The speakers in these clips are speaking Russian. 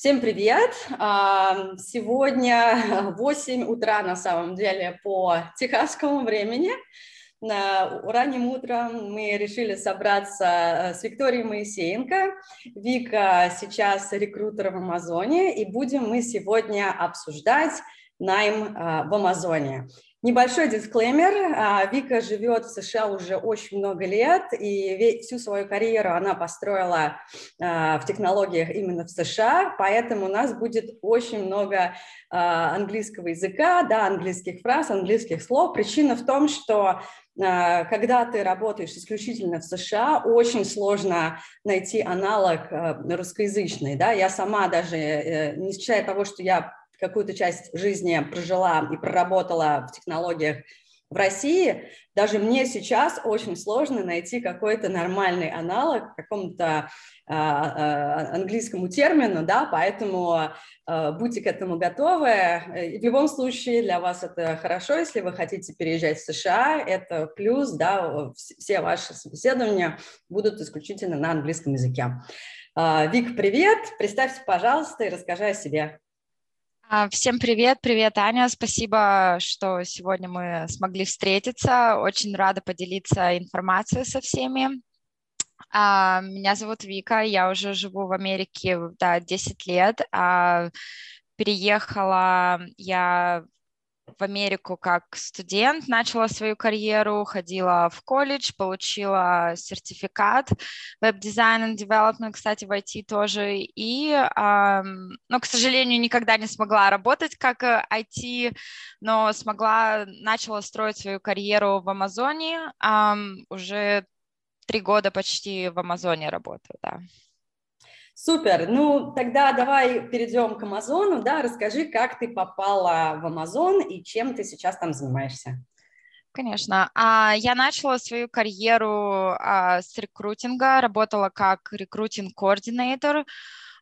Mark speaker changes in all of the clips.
Speaker 1: Всем привет! Сегодня 8 утра на самом деле по техасскому времени. Ранним утром мы решили собраться э, с Викторией Моисеенко. Вика сейчас рекрутер в Амазоне, и будем мы сегодня обсуждать найм а, в Амазоне. Небольшой дисклеймер. А, Вика живет в США уже очень много лет, и всю свою карьеру она построила а, в технологиях именно в США, поэтому у нас будет очень много а, английского языка, да, английских фраз, английских слов. Причина в том, что когда ты работаешь исключительно в США, очень сложно найти аналог русскоязычный. Да? Я сама даже, э, не считая того, что я какую-то часть жизни прожила и проработала в технологиях в России, даже мне сейчас очень сложно найти какой-то нормальный аналог какому-то э, э, английскому термину, да, поэтому э, будьте к этому готовы. И в любом случае для вас это хорошо, если вы хотите переезжать в США, это плюс, да, все ваши собеседования будут исключительно на английском языке. Вик, привет, представься, пожалуйста, и расскажи о себе.
Speaker 2: А, всем привет, привет, Аня. Спасибо, что сегодня мы смогли встретиться. Очень рада поделиться информацией со всеми. А, меня зовут Вика, я уже живу в Америке да, 10 лет. А, переехала я в Америку как студент, начала свою карьеру, ходила в колледж, получила сертификат веб-дизайн и development, кстати, в IT тоже, и, но, к сожалению, никогда не смогла работать как IT, но смогла, начала строить свою карьеру в Амазоне, уже три года почти в Амазоне работаю, да.
Speaker 1: Супер. Ну, тогда давай перейдем к Амазону. Да, расскажи, как ты попала в Амазон и чем ты сейчас там занимаешься.
Speaker 2: Конечно. А, я начала свою карьеру а, с рекрутинга, работала как рекрутинг-координатор,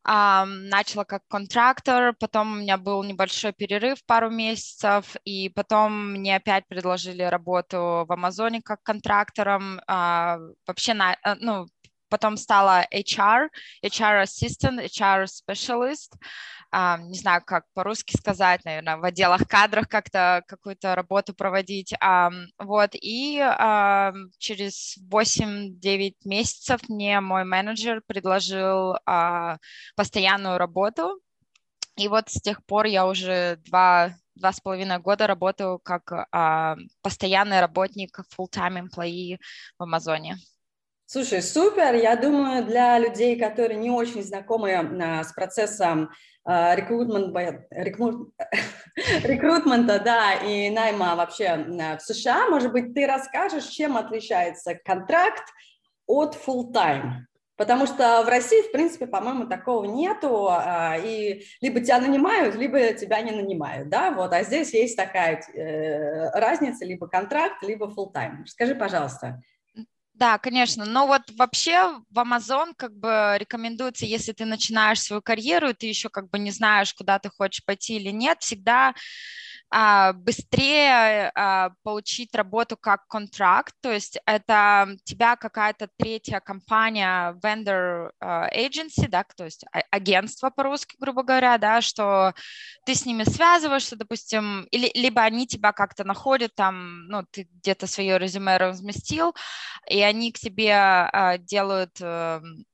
Speaker 2: начала как контрактор, потом у меня был небольшой перерыв, пару месяцев, и потом мне опять предложили работу в Амазоне как контрактором. А, вообще, э, ну, потом стала HR, HR assistant, HR specialist, не знаю, как по-русски сказать, наверное, в отделах кадрах как-то какую-то работу проводить, вот, и через 8-9 месяцев мне мой менеджер предложил uh, постоянную работу, и вот с тех пор я уже два два с половиной года работаю как а, постоянный работник, full-time employee в Амазоне.
Speaker 1: Слушай, супер. Я думаю, для людей, которые не очень знакомы а, с процессом а, рекрутмент, рекрут, рекрутмента да, и найма вообще а, в США, может быть, ты расскажешь, чем отличается контракт от full-time? Потому что в России, в принципе, по-моему, такого нету, и либо тебя нанимают, либо тебя не нанимают, да, вот, а здесь есть такая э, разница, либо контракт, либо full-time. Скажи, пожалуйста,
Speaker 2: да, конечно. Но вот вообще в Amazon как бы рекомендуется, если ты начинаешь свою карьеру, и ты еще как бы не знаешь, куда ты хочешь пойти или нет, всегда быстрее а, получить работу как контракт, то есть это тебя какая-то третья компания, vendor а, agency, да, то есть агентство по-русски, грубо говоря, да, что ты с ними связываешься, допустим, или, либо они тебя как-то находят, там, ну, ты где-то свое резюме разместил, и они к тебе делают эм,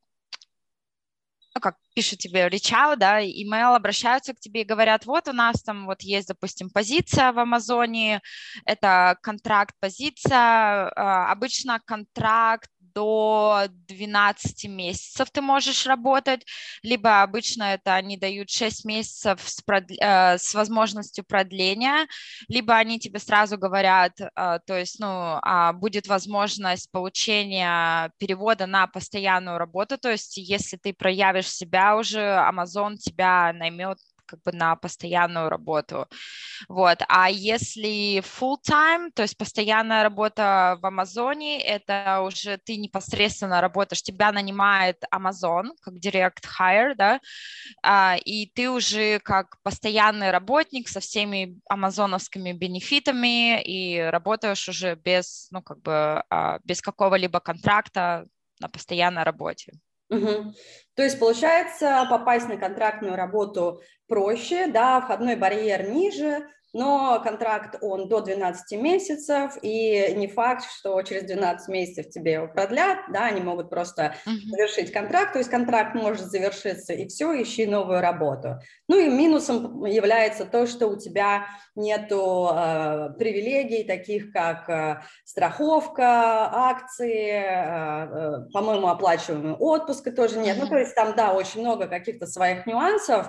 Speaker 2: ну, как пишут тебе reach out, да, email, обращаются к тебе и говорят, вот у нас там вот есть, допустим, позиция в Амазоне, это контракт, позиция, а, обычно контракт до 12 месяцев ты можешь работать, либо обычно это они дают 6 месяцев с, прод... э, с возможностью продления, либо они тебе сразу говорят, э, то есть, ну, э, будет возможность получения перевода на постоянную работу, то есть, если ты проявишь себя уже, Amazon тебя наймет как бы на постоянную работу. Вот. А если full time, то есть постоянная работа в Амазоне, это уже ты непосредственно работаешь, тебя нанимает Amazon как direct hire, да, а, и ты уже как постоянный работник со всеми амазоновскими бенефитами и работаешь уже без, ну, как бы, а, без какого-либо контракта на постоянной работе.
Speaker 1: Угу. То есть, получается, попасть на контрактную работу проще, да, входной барьер ниже, но контракт он до 12 месяцев, и не факт, что через 12 месяцев тебе его продлят, да, они могут просто uh-huh. завершить контракт, то есть контракт может завершиться, и все, ищи новую работу. Ну и минусом является то, что у тебя нету э, привилегий, таких как э, страховка, акции, э, э, по-моему, оплачиваемый отпуска тоже нет, uh-huh. ну то есть там, да, очень много каких-то своих нюансов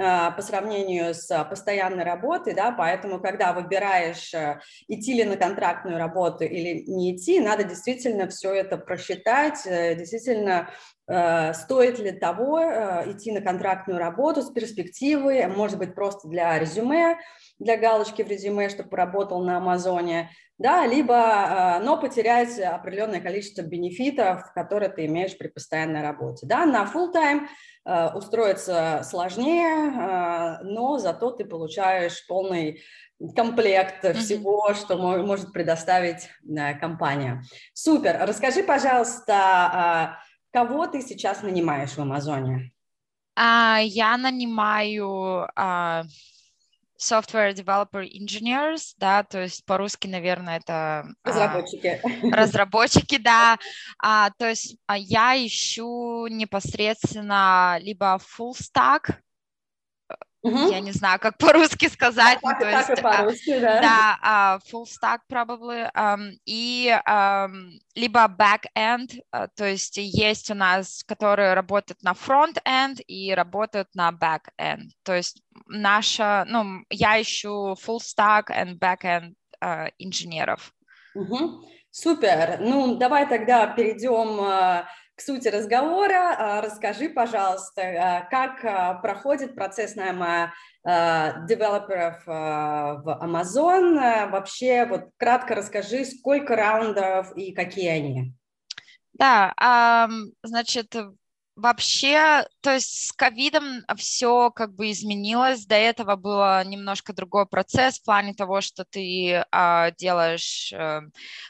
Speaker 1: по сравнению с постоянной работой, да, поэтому, когда выбираешь, э, идти ли на контрактную работу или не идти, надо действительно все это просчитать, э, действительно э, стоит ли того идти на контрактную работу с перспективой, может быть, просто для резюме, для галочки в резюме, чтобы поработал на Амазоне, да, либо, но потерять определенное количество бенефитов, которые ты имеешь при постоянной работе. Да, на full time Э, устроиться сложнее, э, но зато ты получаешь полный комплект всего, что может предоставить компания. Супер. Расскажи, пожалуйста, кого ты сейчас нанимаешь в Амазоне?
Speaker 2: А, я нанимаю а, software developer engineers, да, то есть по-русски, наверное, это
Speaker 1: а, разработчики.
Speaker 2: А, разработчики, да. А, то есть а, я ищу непосредственно либо full stack Угу. Я не знаю, как по-русски сказать.
Speaker 1: Ну, так, то есть, по-русски, да.
Speaker 2: Да, uh, full stack probably. Um, и um, либо back-end, uh, то есть есть у нас, которые работают на front-end и работают на back-end. То есть наша, ну, я ищу full stack and back-end uh, инженеров.
Speaker 1: Угу. Супер. Ну, давай тогда перейдем к сути разговора. А, расскажи, пожалуйста, а, как а, проходит процесс найма девелоперов в Amazon. Вообще, вот кратко расскажи, сколько раундов и какие они?
Speaker 2: Да, значит, Вообще, то есть с ковидом все как бы изменилось. До этого было немножко другой процесс в плане того, что ты э, делаешь, э,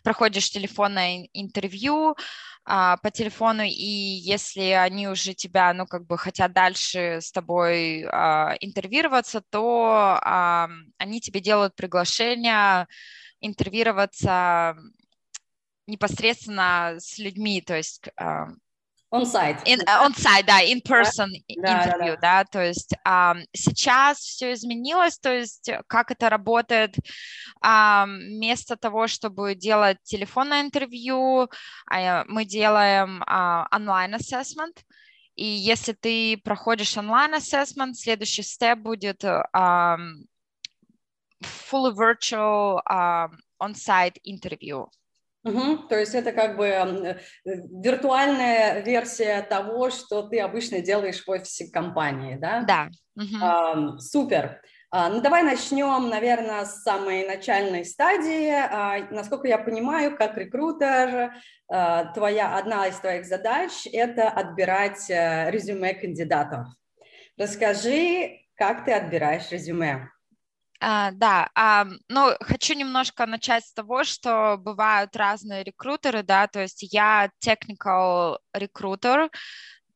Speaker 2: проходишь телефонное интервью, а, по телефону, и если они уже тебя, ну, как бы хотят дальше с тобой а, интервьюироваться, то а, они тебе делают приглашение интервьюироваться непосредственно с людьми, то есть
Speaker 1: On-site.
Speaker 2: In, uh, on-site, да, in-person да, интервью, да, да. да, то есть um, сейчас все изменилось, то есть как это работает, um, вместо того, чтобы делать телефонное интервью, uh, мы делаем uh, онлайн-ассессмент, и если ты проходишь онлайн-ассессмент, следующий степ будет um, fully virtual um, on-site интервью.
Speaker 1: Угу, то есть это как бы э, виртуальная версия того, что ты обычно делаешь в офисе компании, да?
Speaker 2: Да.
Speaker 1: Угу. А, супер. А, ну давай начнем, наверное, с самой начальной стадии. А, насколько я понимаю, как рекрутер, а, твоя одна из твоих задач – это отбирать а, резюме кандидатов. Расскажи, как ты отбираешь резюме?
Speaker 2: Uh, да, uh, ну, хочу немножко начать с того, что бывают разные рекрутеры, да, то есть я technical recruiter,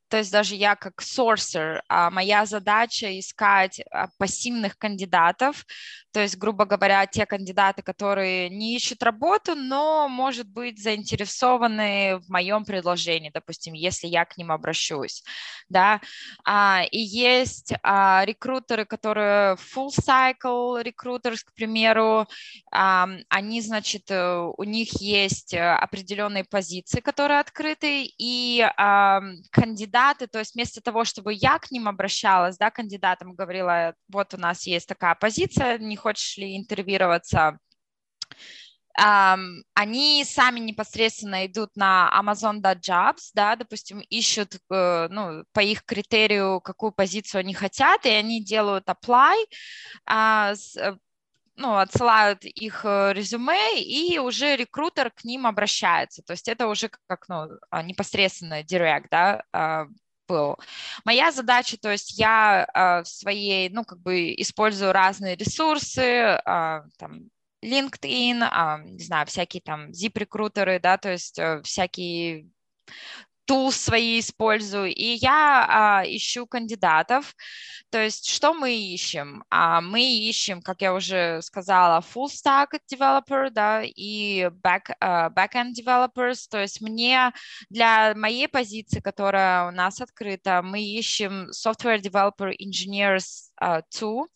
Speaker 2: то есть даже я как sourcer, а моя задача искать а, пассивных кандидатов, то есть, грубо говоря, те кандидаты, которые не ищут работу, но, может быть, заинтересованы в моем предложении, допустим, если я к ним обращусь, да, а, и есть а, рекрутеры, которые full cycle recruiters, к примеру, а, они, значит, э, у них есть э, определенные позиции, которые открыты, и а, кандидаты, то есть вместо того, чтобы я к ним обращалась, да, кандидатам говорила, вот у нас есть такая позиция, не хочешь ли интервьюироваться, Um, они сами непосредственно идут на Amazon.jobs, да, допустим, ищут uh, ну, по их критерию, какую позицию они хотят, и они делают apply, uh, с, ну, отсылают их э, резюме, и уже рекрутер к ним обращается. То есть это уже как ну, а, непосредственно директ, да, был. Моя задача, то есть я э, в своей, ну, как бы использую разные ресурсы, э, там, LinkedIn, э, не знаю, всякие там zip-рекрутеры, да, то есть э, всякие тул свои использую, и я а, ищу кандидатов. То есть что мы ищем? А, мы ищем, как я уже сказала, full stack developer, да, и back, uh, backend developers. То есть мне для моей позиции, которая у нас открыта, мы ищем software developer engineers uh, two.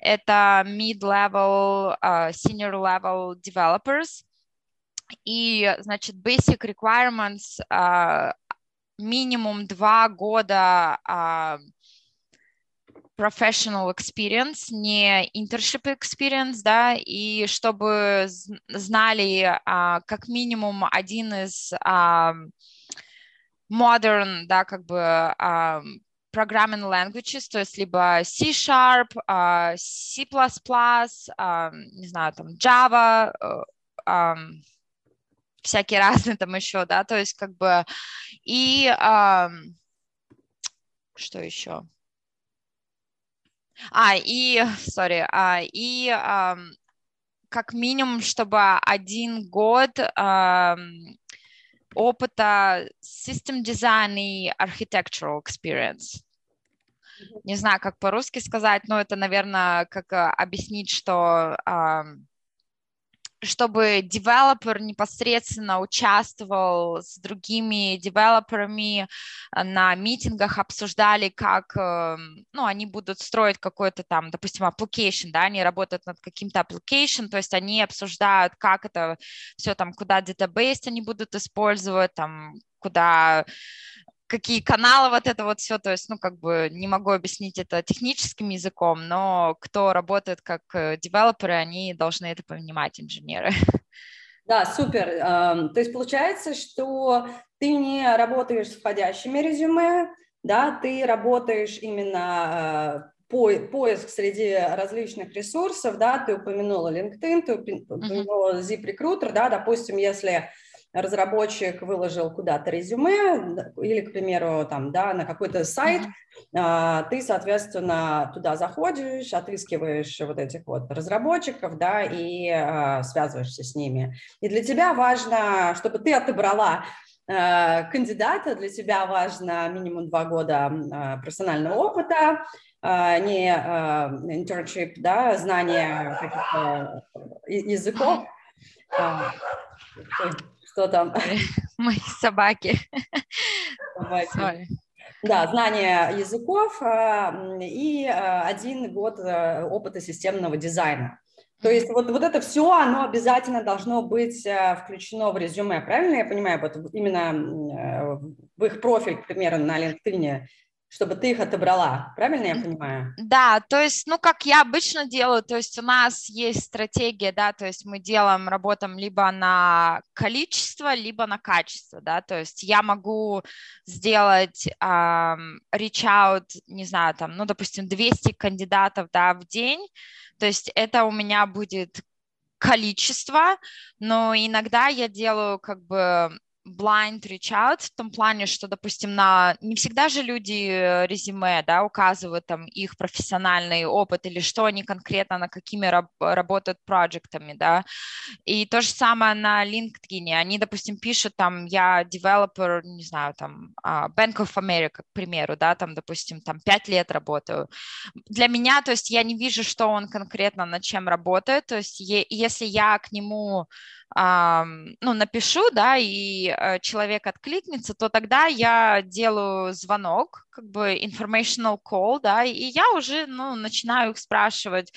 Speaker 2: Это mid-level, uh, senior-level developers. И, значит, basic requirements uh, минимум два года uh, professional experience, не internship experience, да, и чтобы знали uh, как минимум один из uh, modern, да, как бы uh, programming languages, то есть либо C-Sharp, uh, C++, uh, не знаю, там Java, uh, um, всякие разные там еще, да, то есть как бы и uh, что еще? А, и, сори, а, и а, как минимум, чтобы один год а, опыта system design и architectural experience. Не знаю, как по-русски сказать, но это, наверное, как объяснить, что а, чтобы девелопер непосредственно участвовал с другими девелоперами э, на митингах, обсуждали, как эм, ну, они будут строить какой-то там, допустим, application, да, они работают над каким-то application, то есть они обсуждают, как это все там, куда database они будут использовать, там, куда какие каналы, вот это вот все, то есть, ну, как бы не могу объяснить это техническим языком, но кто работает как э, девелоперы, они должны это понимать, инженеры.
Speaker 1: Да, супер. Эм, то есть получается, что ты не работаешь с входящими резюме, да, ты работаешь именно э, по, поиск среди различных ресурсов, да, ты упомянула LinkedIn, ты упомянула ZipRecruiter, да, допустим, если разработчик выложил куда-то резюме или, к примеру, там, да, на какой-то сайт, mm-hmm. ты, соответственно, туда заходишь, отыскиваешь вот этих вот разработчиков, да, и а, связываешься с ними. И для тебя важно, чтобы ты отобрала а, кандидата, для тебя важно минимум два года а, профессионального опыта, не internship, да, знание каких-то языков, что там?
Speaker 2: Мои собаки. собаки.
Speaker 1: Да, знание языков а, и а, один год опыта системного дизайна. То есть вот, вот это все, оно обязательно должно быть включено в резюме, правильно я понимаю? Вот именно в их профиль, к примеру, на LinkedIn чтобы ты их отобрала, правильно я понимаю?
Speaker 2: Да, то есть, ну, как я обычно делаю, то есть у нас есть стратегия, да, то есть мы делаем, работаем либо на количество, либо на качество, да, то есть я могу сделать um, reach out, не знаю, там, ну, допустим, 200 кандидатов, да, в день, то есть это у меня будет количество, но иногда я делаю как бы blind reach out в том плане, что, допустим, на не всегда же люди э, резюме, да, указывают там их профессиональный опыт или что они конкретно на какими раб работают проектами, да, и то же самое на LinkedIn, они, допустим, пишут там, я developer, не знаю, там, а, Bank of America, к примеру, да, там, допустим, там пять лет работаю. Для меня, то есть я не вижу, что он конкретно над чем работает, то есть если я к нему ну, напишу, да, и э, человек откликнется, то тогда я делаю звонок, как бы informational call, да, и я уже, ну, начинаю их спрашивать,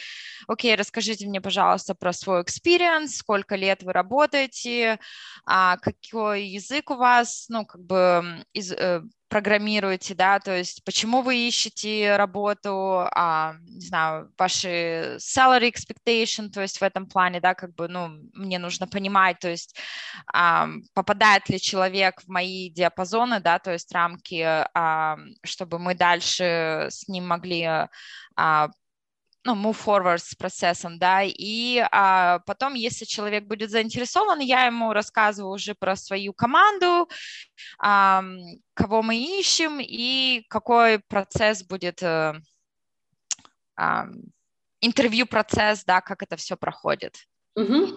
Speaker 2: окей, расскажите мне, пожалуйста, про свой experience, сколько лет вы работаете, а какой язык у вас, ну, как бы из, э, программируете, да, то есть почему вы ищете работу, а, не знаю, ваши salary expectation, то есть в этом плане, да, как бы, ну, мне нужно понимать, то есть а, попадает ли человек в мои диапазоны, да, то есть рамки, а, чтобы мы дальше с ним могли а, ну, move forward с процессом, да, и а, потом, если человек будет заинтересован, я ему рассказываю уже про свою команду, а, кого мы ищем и какой процесс будет, а, интервью-процесс, да, как это все проходит.
Speaker 1: Угу.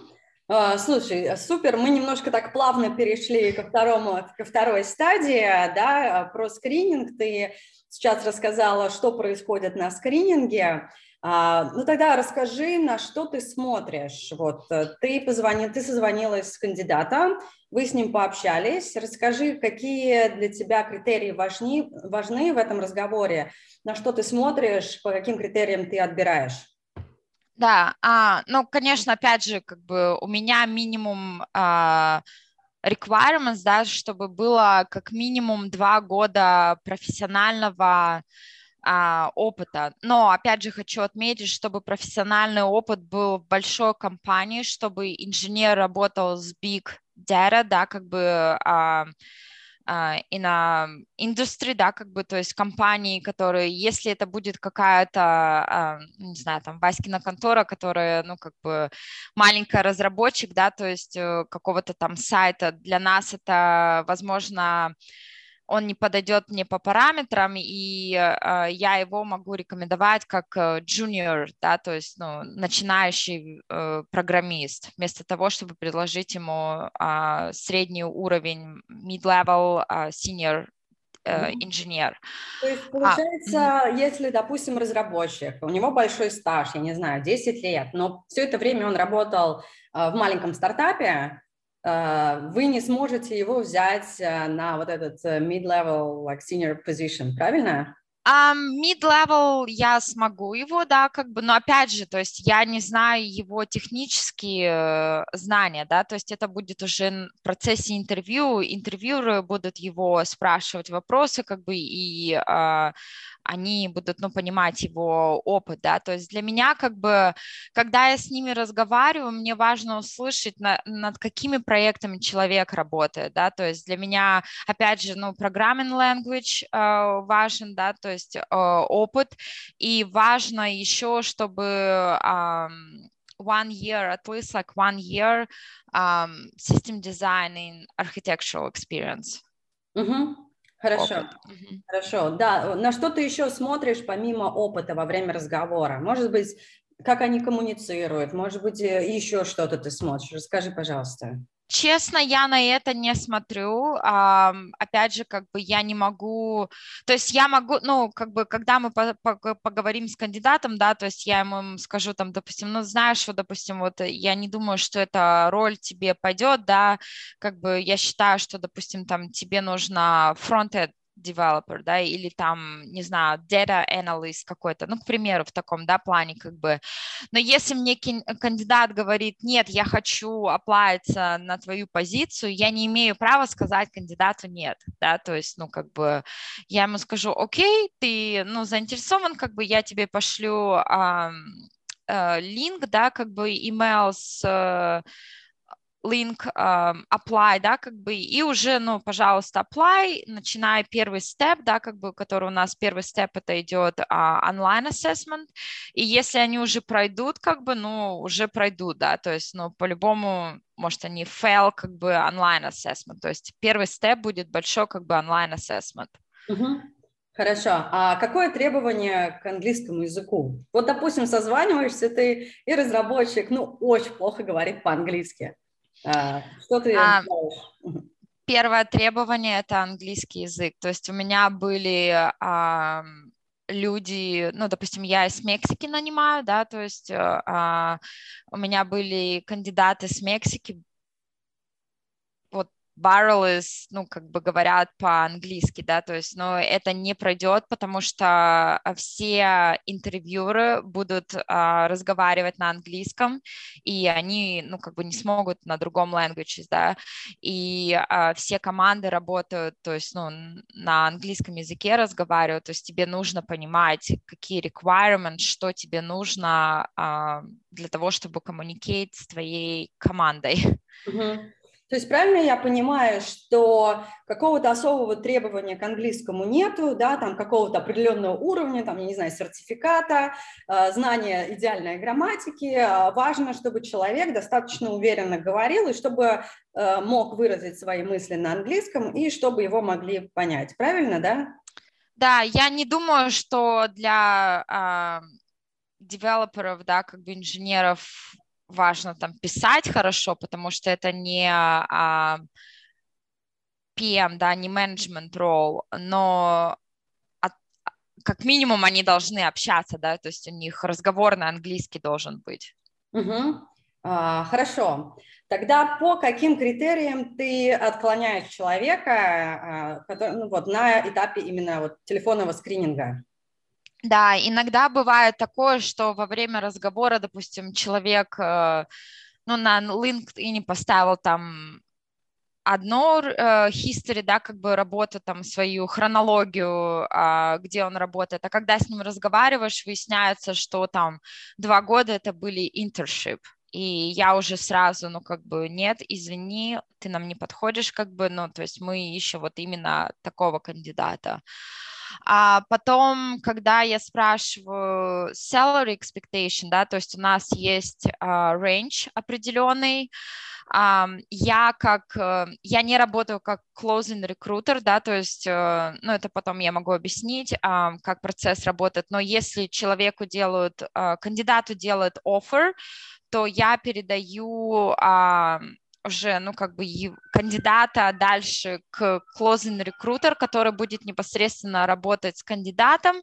Speaker 1: А, слушай, супер, мы немножко так плавно перешли ко, второму, ко второй стадии, да, про скрининг. Ты сейчас рассказала, что происходит на скрининге. А, ну тогда расскажи, на что ты смотришь. Вот э, ты позвонил, ты созвонилась с кандидатом, вы с ним пообщались. Расскажи, какие для тебя критерии важны, важны в этом разговоре, на что ты смотришь, по каким критериям ты отбираешь.
Speaker 2: Да, а, ну, конечно, опять же, как бы у меня минимум а, requirements, да, чтобы было как минимум два года профессионального а, опыта. Но, опять же, хочу отметить, чтобы профессиональный опыт был в большой компании, чтобы инженер работал с big data, да, как бы а, и на индустрии, да, как бы, то есть компании, которые, если это будет какая-то, а, не знаю, там, Васькина контора, которая, ну, как бы маленькая разработчик, да, то есть э, какого-то там сайта, для нас это, возможно, он не подойдет мне по параметрам, и э, я его могу рекомендовать как junior, э, да, то есть ну, начинающий э, программист, вместо того, чтобы предложить ему э, средний уровень mid-level, э, senior инженер.
Speaker 1: То есть а, получается, а, если, допустим, разработчик, у него большой стаж, я не знаю, 10 лет, но все это время он работал э, в маленьком стартапе, вы не сможете его взять э, на вот этот э, mid-level, like senior position, правильно?
Speaker 2: Um, mid-level я смогу его, да, как бы, но опять же, то есть я не знаю его технические знания, да, то есть это будет уже в процессе интервью, интервьюеры будут его спрашивать вопросы, как бы, и uh, они будут, ну, понимать его опыт, да, то есть для меня, как бы, когда я с ними разговариваю, мне важно услышать, на, над какими проектами человек работает, да, то есть для меня, опять же, ну, programming language э, важен, да, то есть э, опыт, и важно еще, чтобы э, one year, at least like one year um, system design in architectural experience.
Speaker 1: Mm-hmm. Хорошо, опыт. хорошо. Да, на что ты еще смотришь помимо опыта во время разговора? Может быть, как они коммуницируют, может быть, э, еще что-то ты смотришь. Расскажи, пожалуйста.
Speaker 2: Честно, я на это не смотрю. Опять же, как бы я не могу, то есть я могу, ну, как бы, когда мы по по поговорим с кандидатом, да, то есть я ему скажу там, допустим, ну, знаешь, что, допустим, вот я не думаю, что эта роль тебе пойдет, да, как бы я считаю, что, допустим, там тебе нужно фронт developer, да, или там, не знаю, data analyst какой-то, ну, к примеру, в таком, да, плане как бы. Но если мне кандидат говорит, нет, я хочу оплавиться на твою позицию, я не имею права сказать кандидату нет, да, то есть, ну, как бы я ему скажу, окей, ты, ну, заинтересован, как бы я тебе пошлю э, линк, да, как бы email с э, link um, apply, да, как бы, и уже, ну, пожалуйста, apply, начиная первый степ, да, как бы, который у нас первый степ, это идет uh, online assessment, и если они уже пройдут, как бы, ну, уже пройдут, да, то есть, ну, по-любому, может, они fail, как бы, online assessment, то есть первый степ будет большой, как бы, online assessment.
Speaker 1: Uh-huh. Хорошо. А какое требование к английскому языку? Вот, допустим, созваниваешься ты, и разработчик, ну, очень плохо говорит по-английски. А, что ты а,
Speaker 2: Первое требование – это английский язык. То есть у меня были а, люди, ну, допустим, я из Мексики нанимаю, да, то есть а, у меня были кандидаты с Мексики, barrels, ну, как бы говорят по-английски, да, то есть, но это не пройдет, потому что а, все интервьюеры будут а, разговаривать на английском, и они, ну, как бы не смогут на другом language, да, и а, все команды работают, то есть, ну, на английском языке разговаривают, то есть тебе нужно понимать, какие requirements, что тебе нужно а, для того, чтобы коммуникировать с твоей командой.
Speaker 1: Mm-hmm. То есть правильно я понимаю, что какого-то особого требования к английскому нету, да, там какого-то определенного уровня, там, я не знаю, сертификата, э, знания идеальной грамматики. А важно, чтобы человек достаточно уверенно говорил и чтобы э, мог выразить свои мысли на английском и чтобы его могли понять. Правильно, да?
Speaker 2: Да, я не думаю, что для девелоперов, да, как бы инженеров важно там писать хорошо, потому что это не а, PM, да, не менеджмент ролл, но от, как минимум они должны общаться, да, то есть у них разговор на английский должен быть.
Speaker 1: Угу. А, хорошо. Тогда по каким критериям ты отклоняешь человека а, который, ну, вот, на этапе именно вот, телефонного скрининга?
Speaker 2: Да, иногда бывает такое, что во время разговора, допустим, человек э, ну, на LinkedIn поставил там одно э, history, да, как бы работу, там, свою хронологию, э, где он работает, а когда с ним разговариваешь, выясняется, что там два года это были internship, и я уже сразу, ну, как бы, нет, извини, ты нам не подходишь, как бы, ну, то есть мы ищем вот именно такого кандидата. А потом, когда я спрашиваю salary expectation, да, то есть у нас есть uh, range определенный, um, я как, uh, я не работаю как closing recruiter, да, то есть, uh, ну, это потом я могу объяснить, uh, как процесс работает, но если человеку делают, uh, кандидату делают offer, то я передаю uh, уже, ну, как бы кандидата дальше к closing recruiter, который будет непосредственно работать с кандидатом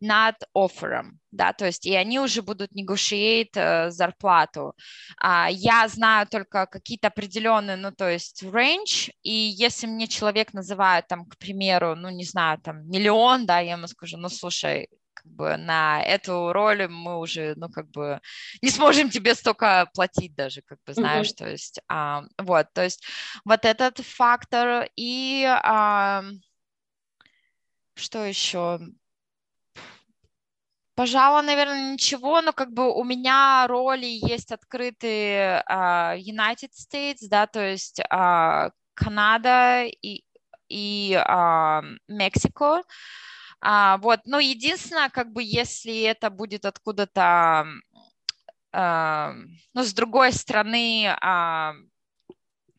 Speaker 2: над оффером, да, то есть и они уже будут negotiate э, зарплату. А, я знаю только какие-то определенные, ну, то есть range, и если мне человек называет там, к примеру, ну, не знаю, там, миллион, да, я ему скажу, ну, слушай, как бы на эту роль мы уже, ну, как бы не сможем тебе столько платить даже, как бы, знаешь, mm-hmm. то есть, а, вот, то есть вот этот фактор и а, что еще? Пожалуй, наверное, ничего, но как бы у меня роли есть открытые uh, United States, да, то есть uh, Канада и, и uh, Мексико. А, вот, но единственное, как бы, если это будет откуда-то, а, ну, с другой стороны, а,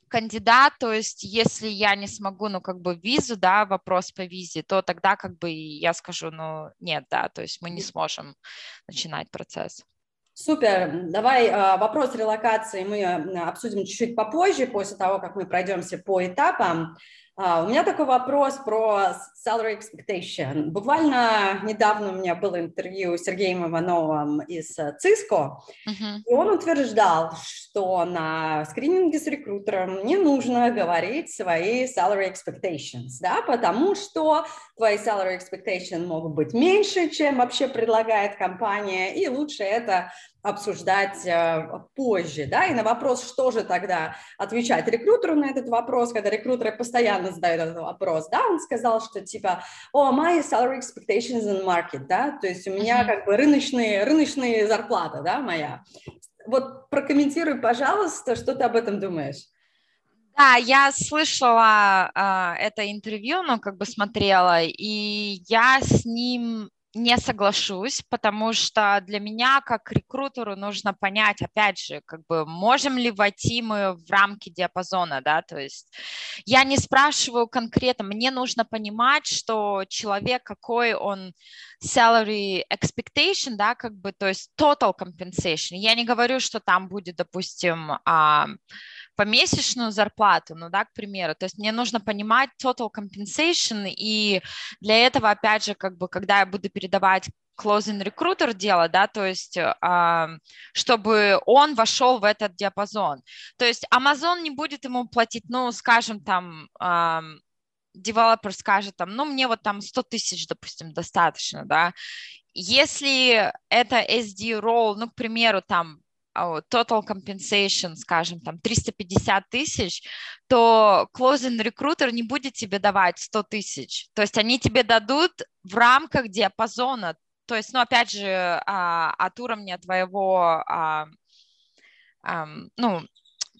Speaker 2: кандидат, то есть если я не смогу, ну, как бы визу, да, вопрос по визе, то тогда как бы я скажу, ну, нет, да, то есть мы не сможем начинать процесс.
Speaker 1: Супер. Давай вопрос релокации мы обсудим чуть-чуть попозже, после того, как мы пройдемся по этапам. Uh, у меня такой вопрос про salary expectation. Буквально недавно у меня было интервью с Сергеем Ивановым из Cisco, uh-huh. и он утверждал, что на скрининге с рекрутером не нужно говорить свои salary expectations, да, потому что твои salary expectations могут быть меньше, чем вообще предлагает компания, и лучше это обсуждать э, позже, да, и на вопрос, что же тогда отвечать рекрутеру на этот вопрос, когда рекрутеры постоянно задают этот вопрос, да, он сказал, что типа, о, my salary expectations in market, да, то есть у меня как бы рыночные, рыночные зарплата, да, моя. Вот прокомментируй, пожалуйста, что ты об этом думаешь?
Speaker 2: Да, я слышала э, это интервью, ну, как бы смотрела, и я с ним не соглашусь, потому что для меня, как рекрутеру, нужно понять, опять же, как бы, можем ли войти мы в рамки диапазона, да, то есть я не спрашиваю конкретно, мне нужно понимать, что человек, какой он salary expectation, да, как бы, то есть total compensation. Я не говорю, что там будет, допустим, помесячную зарплату, ну да, к примеру, то есть мне нужно понимать total compensation, и для этого, опять же, как бы, когда я буду передавать closing recruiter дело, да, то есть, э, чтобы он вошел в этот диапазон. То есть Amazon не будет ему платить, ну, скажем, там, девелопер скажет там, ну, мне вот там 100 тысяч, допустим, достаточно, да, если это SD role, ну, к примеру, там а, total compensation, скажем, там 350 тысяч, то closing recruiter не будет тебе давать 100 тысяч. То есть они тебе дадут в рамках диапазона. То есть, ну, опять же, а, от уровня твоего, а, ну,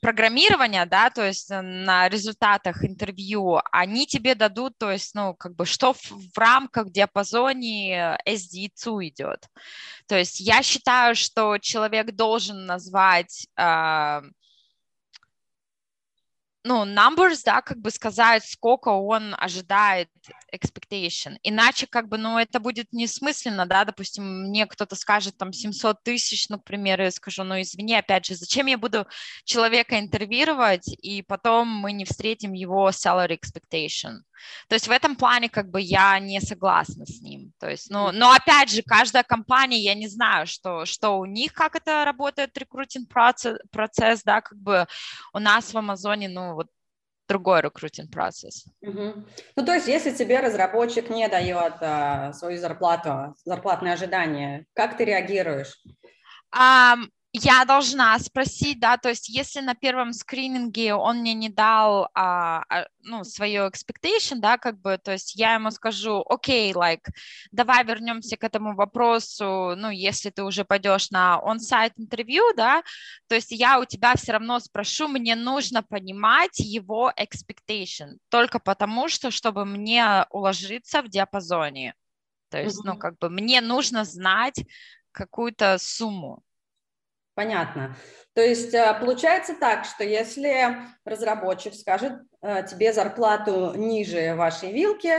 Speaker 2: программирования, да, то есть э, на результатах интервью, они тебе дадут, то есть, ну, как бы, что в, в рамках диапазоне SDCU идет. То есть я считаю, что человек должен назвать э, ну, numbers, да, как бы сказать, сколько он ожидает expectation. Иначе как бы, ну, это будет несмысленно, да, допустим, мне кто-то скажет там 700 тысяч, ну, к примеру, я скажу, ну, извини, опять же, зачем я буду человека интервьюировать, и потом мы не встретим его salary expectation. То есть в этом плане как бы я не согласна с ним. То есть, ну, но опять же, каждая компания, я не знаю, что, что у них, как это работает, рекрутинг процесс, процесс, да, как бы у нас в Амазоне, ну, другой рекрутинг процесс.
Speaker 1: Угу. Ну, то есть, если тебе разработчик не дает а, свою зарплату, зарплатные ожидания, как ты реагируешь?
Speaker 2: Um, я должна спросить, да, то есть если на первом скрининге он мне не дал, а, а, ну, свое expectation, да, как бы, то есть я ему скажу, окей, okay, like, давай вернемся к этому вопросу, ну, если ты уже пойдешь на on-site интервью, да, то есть я у тебя все равно спрошу, мне нужно понимать его expectation, только потому что, чтобы мне уложиться в диапазоне, то есть, mm-hmm. ну, как бы мне нужно знать какую-то сумму,
Speaker 1: Понятно. То есть э, получается так, что если разработчик скажет э, тебе зарплату ниже вашей вилки,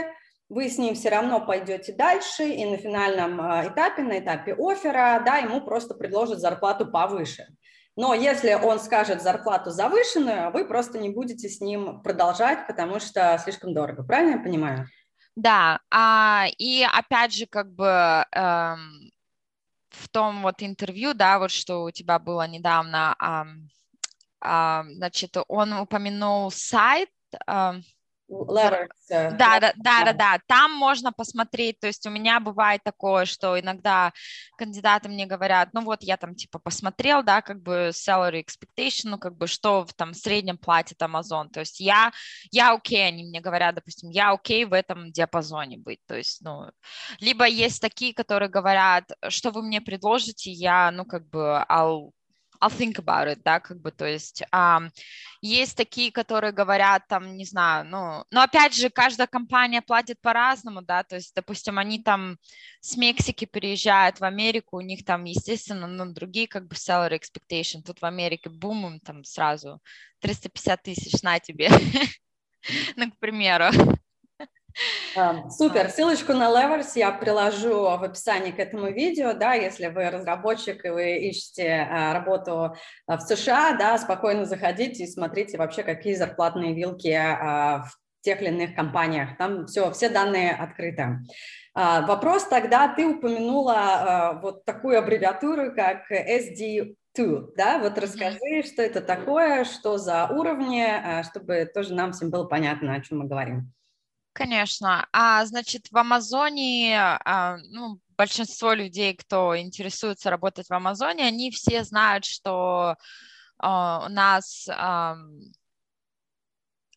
Speaker 1: вы с ним все равно пойдете дальше, и на финальном э, этапе, на этапе оффера, да, ему просто предложат зарплату повыше. Но если он скажет зарплату завышенную, вы просто не будете с ним продолжать, потому что слишком дорого. Правильно я понимаю?
Speaker 2: Да, а, и опять же, как бы эм, в том вот интервью, да, вот что у тебя было недавно, а, а, значит, он упомянул сайт, а,
Speaker 1: Letters.
Speaker 2: Да, да, да, да, да, там можно посмотреть, то есть у меня бывает такое, что иногда кандидаты мне говорят, ну вот я там типа посмотрел, да, как бы salary expectation, ну как бы что в там среднем платит Amazon, то есть я, я окей, они мне говорят, допустим, я окей в этом диапазоне быть, то есть, ну, либо есть такие, которые говорят, что вы мне предложите, я, ну как бы, I'll I'll think about it, да, как бы, то есть um, есть такие, которые говорят, там, не знаю, ну, но опять же, каждая компания платит по-разному, да, то есть, допустим, они там с Мексики переезжают в Америку, у них там, естественно, ну, другие, как бы, salary expectation, тут в Америке бум, там сразу 350 тысяч на тебе, ну, к примеру.
Speaker 1: Супер. Ссылочку на Levers я приложу в описании к этому видео, да, если вы разработчик и вы ищете а, работу а, в США, да, спокойно заходите и смотрите вообще, какие зарплатные вилки а, в тех или иных компаниях. Там все, все данные открыты. Вопрос тогда, ты упомянула вот такую аббревиатуру, как SD2, да, вот расскажи, что это такое, что за уровни, чтобы тоже нам всем было понятно, о чем мы говорим.
Speaker 2: Конечно. А значит, в Амазоне, а, ну, большинство людей, кто интересуется работать в Амазоне, они все знают, что а, у нас а,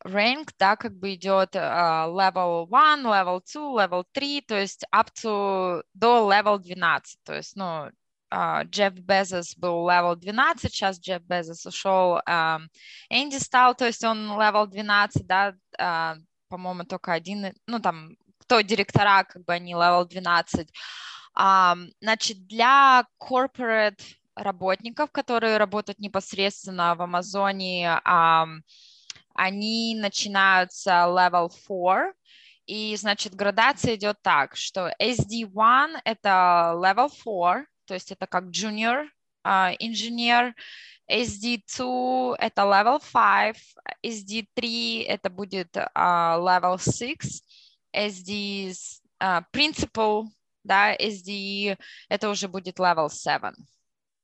Speaker 2: rank, да, как бы идет uh, level 1, level 2, level 3, то есть up to до level 12, то есть, ну, uh, Джефф Безос был level 12, сейчас Джефф Безос ушел, uh, Энди стал, то есть он level 12, да, uh, по-моему, только один, ну, там, кто директора, как бы они level 12. А, значит, для corporate работников, которые работают непосредственно в Амазоне, а, они начинаются level 4, и, значит, градация идет так, что SD1 — это level 4, то есть это как junior инженер, SD2 это level 5, SD3 это будет level 6, SD principal, да, SD это уже будет level 7.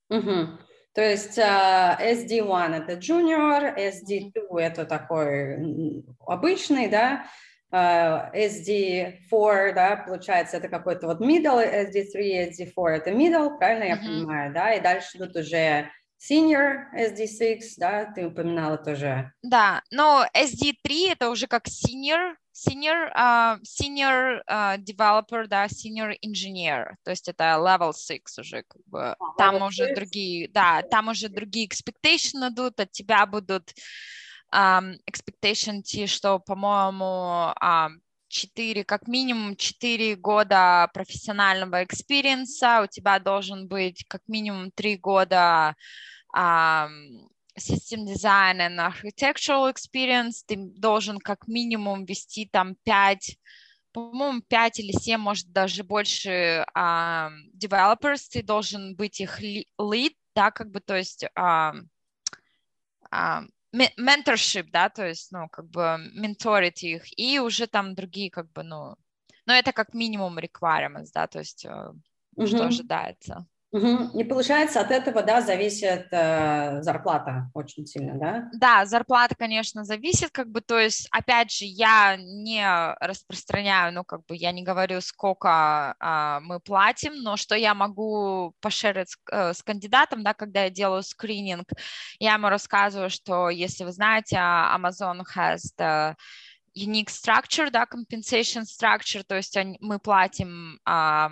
Speaker 1: Угу. То есть uh, SD1 это junior, SD2 это такой обычный, да, SD4, да, получается, это какой-то вот middle, SD3, SD4 это middle, правильно я mm-hmm. понимаю, да, и дальше тут уже Senior SD6, да, ты упоминала тоже.
Speaker 2: Да, но SD3 это уже как senior, senior, uh, senior uh, developer, да, senior engineer, то есть это level 6 уже, как бы, а, там уже 6. другие, да, там уже другие expectation идут, от тебя будут um, expectation те, что, по-моему, um, 4, как минимум 4 года профессионального experience а, у тебя должен быть как минимум 3 года um, system design and architectural experience, ты должен как минимум вести там 5 по-моему, 5 или 7, может, даже больше uh, developers, ты должен быть их lead, да, как бы, то есть uh, uh, mentorship, да, то есть, ну, как бы менторить их, и уже там другие, как бы, ну, но это как минимум requirements, да, то есть, mm-hmm. что ожидается.
Speaker 1: Угу. И получается, от этого, да, зависит э, зарплата очень сильно, да?
Speaker 2: Да, зарплата, конечно, зависит, как бы, то есть, опять же, я не распространяю, ну, как бы, я не говорю, сколько э, мы платим, но что я могу пошерить с, э, с кандидатом, да, когда я делаю скрининг, я ему рассказываю, что, если вы знаете, Amazon has the unique structure, да, compensation structure, то есть они, мы платим... Э,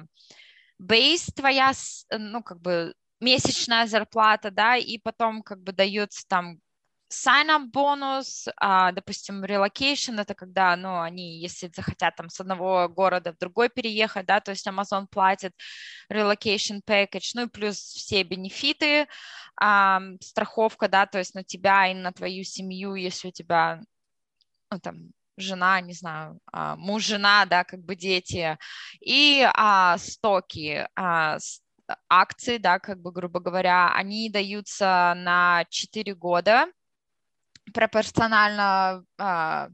Speaker 2: бейс твоя, ну, как бы месячная зарплата, да, и потом как бы дается там sign-up бонус, а, допустим, relocation, это когда, ну, они, если захотят там с одного города в другой переехать, да, то есть Amazon платит relocation package, ну и плюс все бенефиты, а, страховка, да, то есть на тебя и на твою семью, если у тебя, ну, там, жена, не знаю, а, муж, жена, да, как бы дети, и а, стоки, а, акции, да, как бы, грубо говоря, они даются на 4 года, пропорционально а,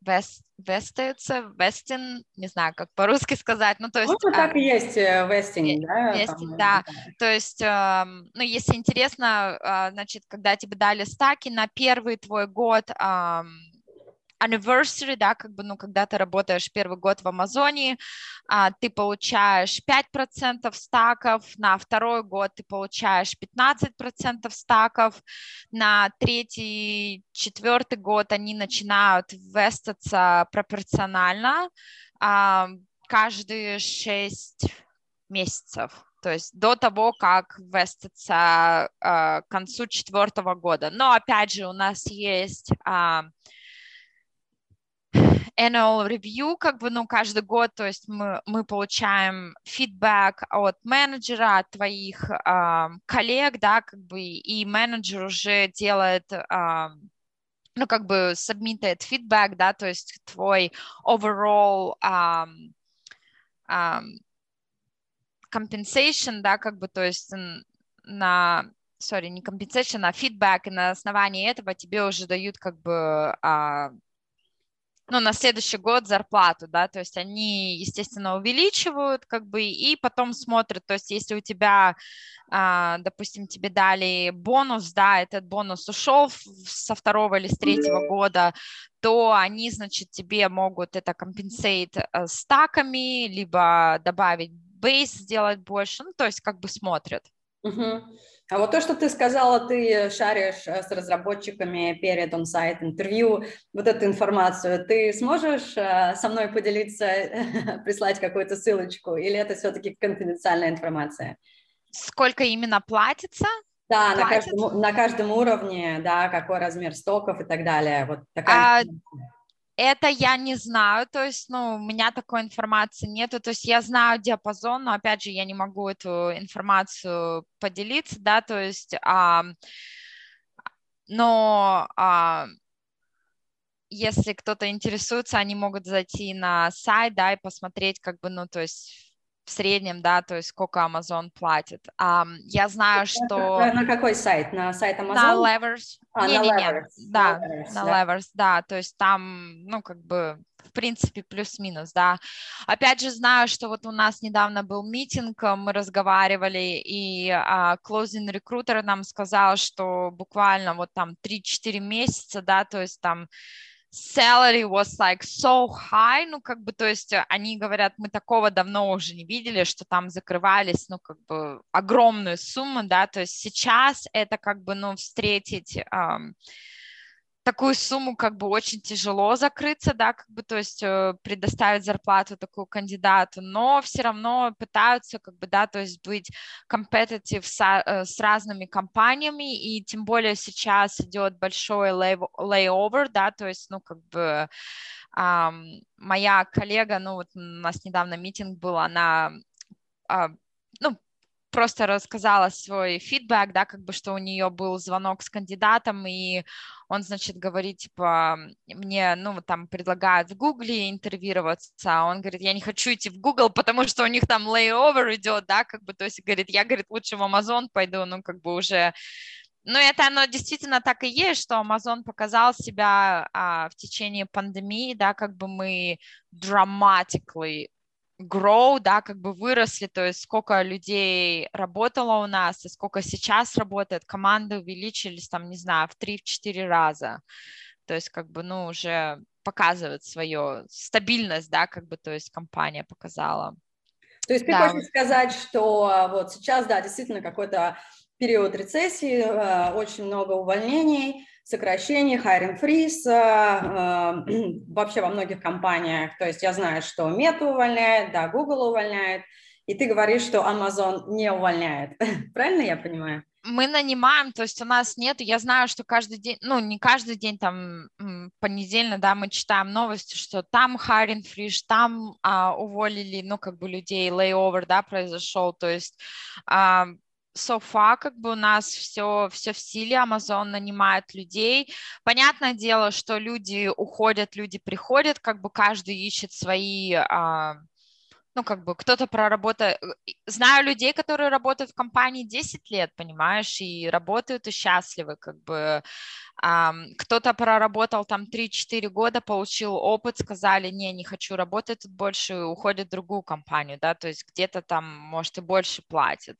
Speaker 2: вест, вестается, вестин, не знаю, как по-русски сказать, ну, то есть...
Speaker 1: Ну, так и есть э, вестинг, да?
Speaker 2: Вестинг, да, то есть, э, ну, если интересно, э, значит, когда тебе дали стаки на первый твой год, э, anniversary, да, как бы, ну, когда ты работаешь первый год в Амазоне, а, ты получаешь 5% стаков, на второй год ты получаешь 15% стаков, на третий, четвертый год они начинают вестаться пропорционально а, каждые 6 месяцев то есть до того, как вестится э, к концу четвертого года. Но опять же у нас есть э, annual review, как бы, ну, каждый год, то есть мы, мы получаем фидбэк от менеджера, от твоих э, коллег, да, как бы, и менеджер уже делает, э, ну, как бы, submitted feedback, да, то есть твой overall um, um, compensation, да, как бы, то есть на sorry, не compensation, а feedback, и на основании этого тебе уже дают как бы uh, ну, на следующий год зарплату, да, то есть они, естественно, увеличивают, как бы, и потом смотрят, то есть если у тебя, а, допустим, тебе дали бонус, да, этот бонус ушел со второго или с третьего года, то они, значит, тебе могут это компенсейт э, стаками, либо добавить бейс, сделать больше, ну, то есть как бы смотрят.
Speaker 1: Угу. А вот то, что ты сказала, ты шаришь э, с разработчиками перед он-сайт интервью, вот эту информацию, ты сможешь э, со мной поделиться, прислать какую-то ссылочку, или это все-таки конфиденциальная информация?
Speaker 2: Сколько именно платится?
Speaker 1: Да, на каждом, на каждом уровне, да, какой размер стоков и так далее. Вот такая. А,
Speaker 2: это я не знаю, то есть, ну, у меня такой информации нету, то есть я знаю диапазон, но, опять же, я не могу эту информацию поделиться, да, то есть, а, но а, если кто-то интересуется, они могут зайти на сайт, да, и посмотреть, как бы, ну, то есть, в среднем, да, то есть сколько Amazon платит. Um, я знаю, что...
Speaker 1: На какой сайт? На сайт Amazon?
Speaker 2: На Levers. А, не, на не, Levers. Не. Да, Levers, на да. Levers, да, то есть там, ну, как бы, в принципе, плюс-минус, да. Опять же, знаю, что вот у нас недавно был митинг, мы разговаривали, и uh, closing recruiter нам сказал, что буквально вот там 3-4 месяца, да, то есть там salary was like so high, ну, как бы, то есть э, они говорят, мы такого давно уже не видели, что там закрывались, ну, как бы, огромную сумму, да, то есть сейчас это, как бы, ну, встретить um, такую сумму как бы очень тяжело закрыться, да, как бы, то есть э, предоставить зарплату такую кандидату, но все равно пытаются, как бы, да, то есть быть competitive с, э, с разными компаниями, и тем более сейчас идет большой layover, да, то есть, ну, как бы, um, моя коллега, ну, вот у нас недавно митинг был, она, uh, ну, просто рассказала свой фидбэк, да, как бы, что у нее был звонок с кандидатом, и он, значит, говорит, типа, мне, ну, там, предлагают в Гугле интервьюироваться, а он говорит, я не хочу идти в Google, потому что у них там layover идет, да, как бы, то есть, говорит, я, говорит, лучше в Amazon пойду, ну, как бы уже. Ну, это оно действительно так и есть, что Amazon показал себя а, в течение пандемии, да, как бы мы dramatically grow, да, как бы выросли, то есть сколько людей работало у нас и сколько сейчас работает, команды увеличились там, не знаю, в 3-4 раза. То есть как бы, ну, уже показывает свою стабильность, да, как бы, то есть компания показала.
Speaker 1: То есть ты да. хочешь сказать, что вот сейчас, да, действительно какой-то период рецессии, э, очень много увольнений, сокращений, hiring freeze э, э, вообще во многих компаниях. То есть я знаю, что Meta увольняет, да, Google увольняет, и ты говоришь, что Amazon не увольняет. Правильно я понимаю?
Speaker 2: мы нанимаем, то есть у нас нет, я знаю, что каждый день, ну, не каждый день, там, понедельно, да, мы читаем новости, что там hiring freeze, там а, уволили, ну, как бы людей, layover, да, произошел, то есть а, so far как бы у нас все, все в силе, Amazon нанимает людей. Понятное дело, что люди уходят, люди приходят, как бы каждый ищет свои, а, ну, как бы кто-то проработает. Знаю людей, которые работают в компании 10 лет, понимаешь, и работают и счастливы, как бы кто-то проработал там 3-4 года, получил опыт, сказали, не, не хочу работать тут больше, уходит в другую компанию, да, то есть где-то там, может, и больше платят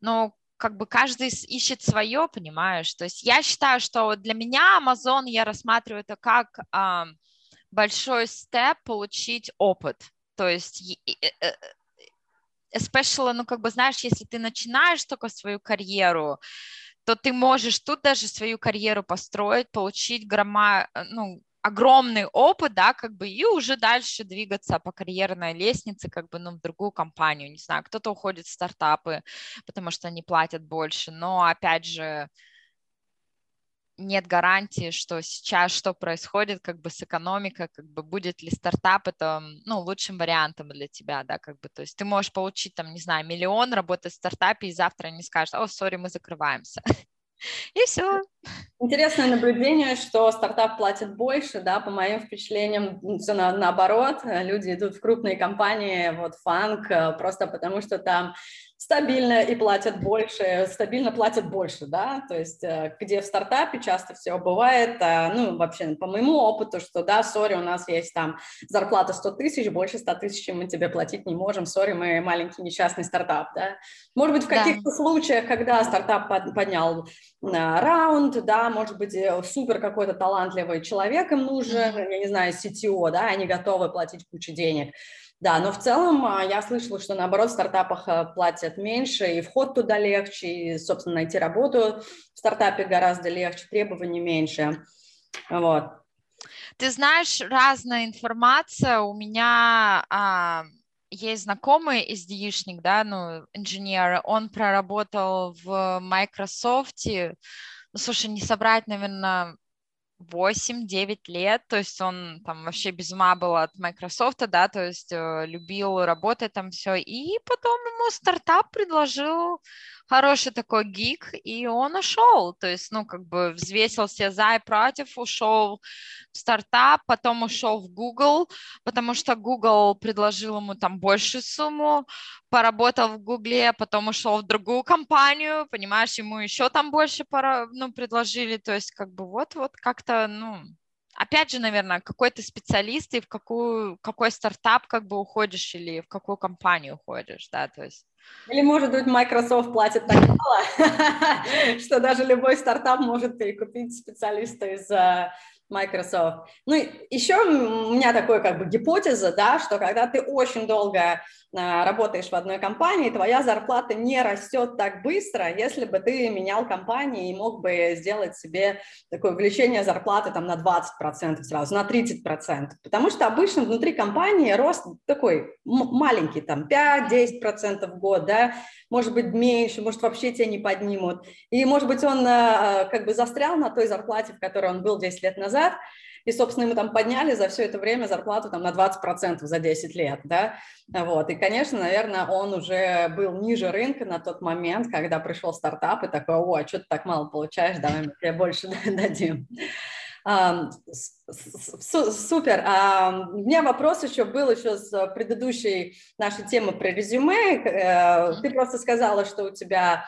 Speaker 2: но как бы каждый ищет свое, понимаешь? То есть я считаю, что для меня Amazon я рассматриваю это как э, большой степ получить опыт. То есть э, э, especially, ну, как бы, знаешь, если ты начинаешь только свою карьеру, то ты можешь тут даже свою карьеру построить, получить грома, ну, огромный опыт, да, как бы, и уже дальше двигаться по карьерной лестнице, как бы, ну, в другую компанию, не знаю, кто-то уходит в стартапы, потому что они платят больше, но, опять же, нет гарантии, что сейчас что происходит как бы с экономикой, как бы будет ли стартап это, ну, лучшим вариантом для тебя, да, как бы, то есть ты можешь получить там, не знаю, миллион, работать в стартапе, и завтра они скажут, о, сори, мы закрываемся. И все.
Speaker 1: Интересное наблюдение, что стартап платит больше, да, по моим впечатлениям, все на, наоборот, люди идут в крупные компании, вот фанк, э, просто потому что там стабильно и платят больше, стабильно платят больше, да, то есть э, где в стартапе часто все бывает, э, ну, вообще по моему опыту, что, да, сори, у нас есть там зарплата 100 тысяч, больше 100 тысяч мы тебе платить не можем, сори, мы маленький несчастный стартап, да. Может быть, в каких-то да. случаях, когда стартап поднял раунд, да, может быть, э, супер какой-то талантливый человек им нужен, я не знаю, CTO, да, они готовы платить кучу денег, да, но в целом а, я слышала, что наоборот в стартапах а, платят меньше, и вход туда легче, и, собственно, найти работу в стартапе гораздо легче, требований меньше. Вот.
Speaker 2: Ты знаешь, разная информация. У меня а, есть знакомый SDI-шник, да, ну, инженер, он проработал в Microsoft. Ну, слушай, не собрать, наверное, 8-9 лет, то есть он там вообще без ума был от Microsoft, да, то есть э, любил работать там все, и потом ему стартап предложил хороший такой гик, и он ушел, то есть, ну, как бы взвесил все за и против, ушел в стартап, потом ушел в Google, потому что Google предложил ему там большую сумму, поработал в Гугле, потом ушел в другую компанию, понимаешь, ему еще там больше пора, ну, предложили, то есть, как бы вот-вот как-то, ну, опять же, наверное, какой ты специалист и в какую, какой стартап как бы уходишь или в какую компанию уходишь, да, то есть.
Speaker 1: Или, может быть, Microsoft платит так мало, что даже любой стартап может перекупить специалиста из э, Microsoft. Ну, еще у меня такое как бы гипотеза, да, что когда ты очень долго а, работаешь в одной компании, твоя зарплата не растет так быстро, если бы ты менял компании и мог бы сделать себе такое увеличение зарплаты там на 20% сразу, на 30%, потому что обычно внутри компании рост такой маленький, там 5-10% в год, да, может быть меньше, может вообще тебя не поднимут, и может быть он а, как бы застрял на той зарплате, в которой он был 10 лет назад, и, собственно, мы там подняли за все это время зарплату там на 20% за 10 лет, да, вот, и, конечно, наверное, он уже был ниже рынка на тот момент, когда пришел стартап и такой, о, а что ты так мало получаешь, давай мы тебе больше дадим. Супер. У меня вопрос еще был еще с предыдущей нашей темы про резюме. Э, ты просто сказала, что у тебя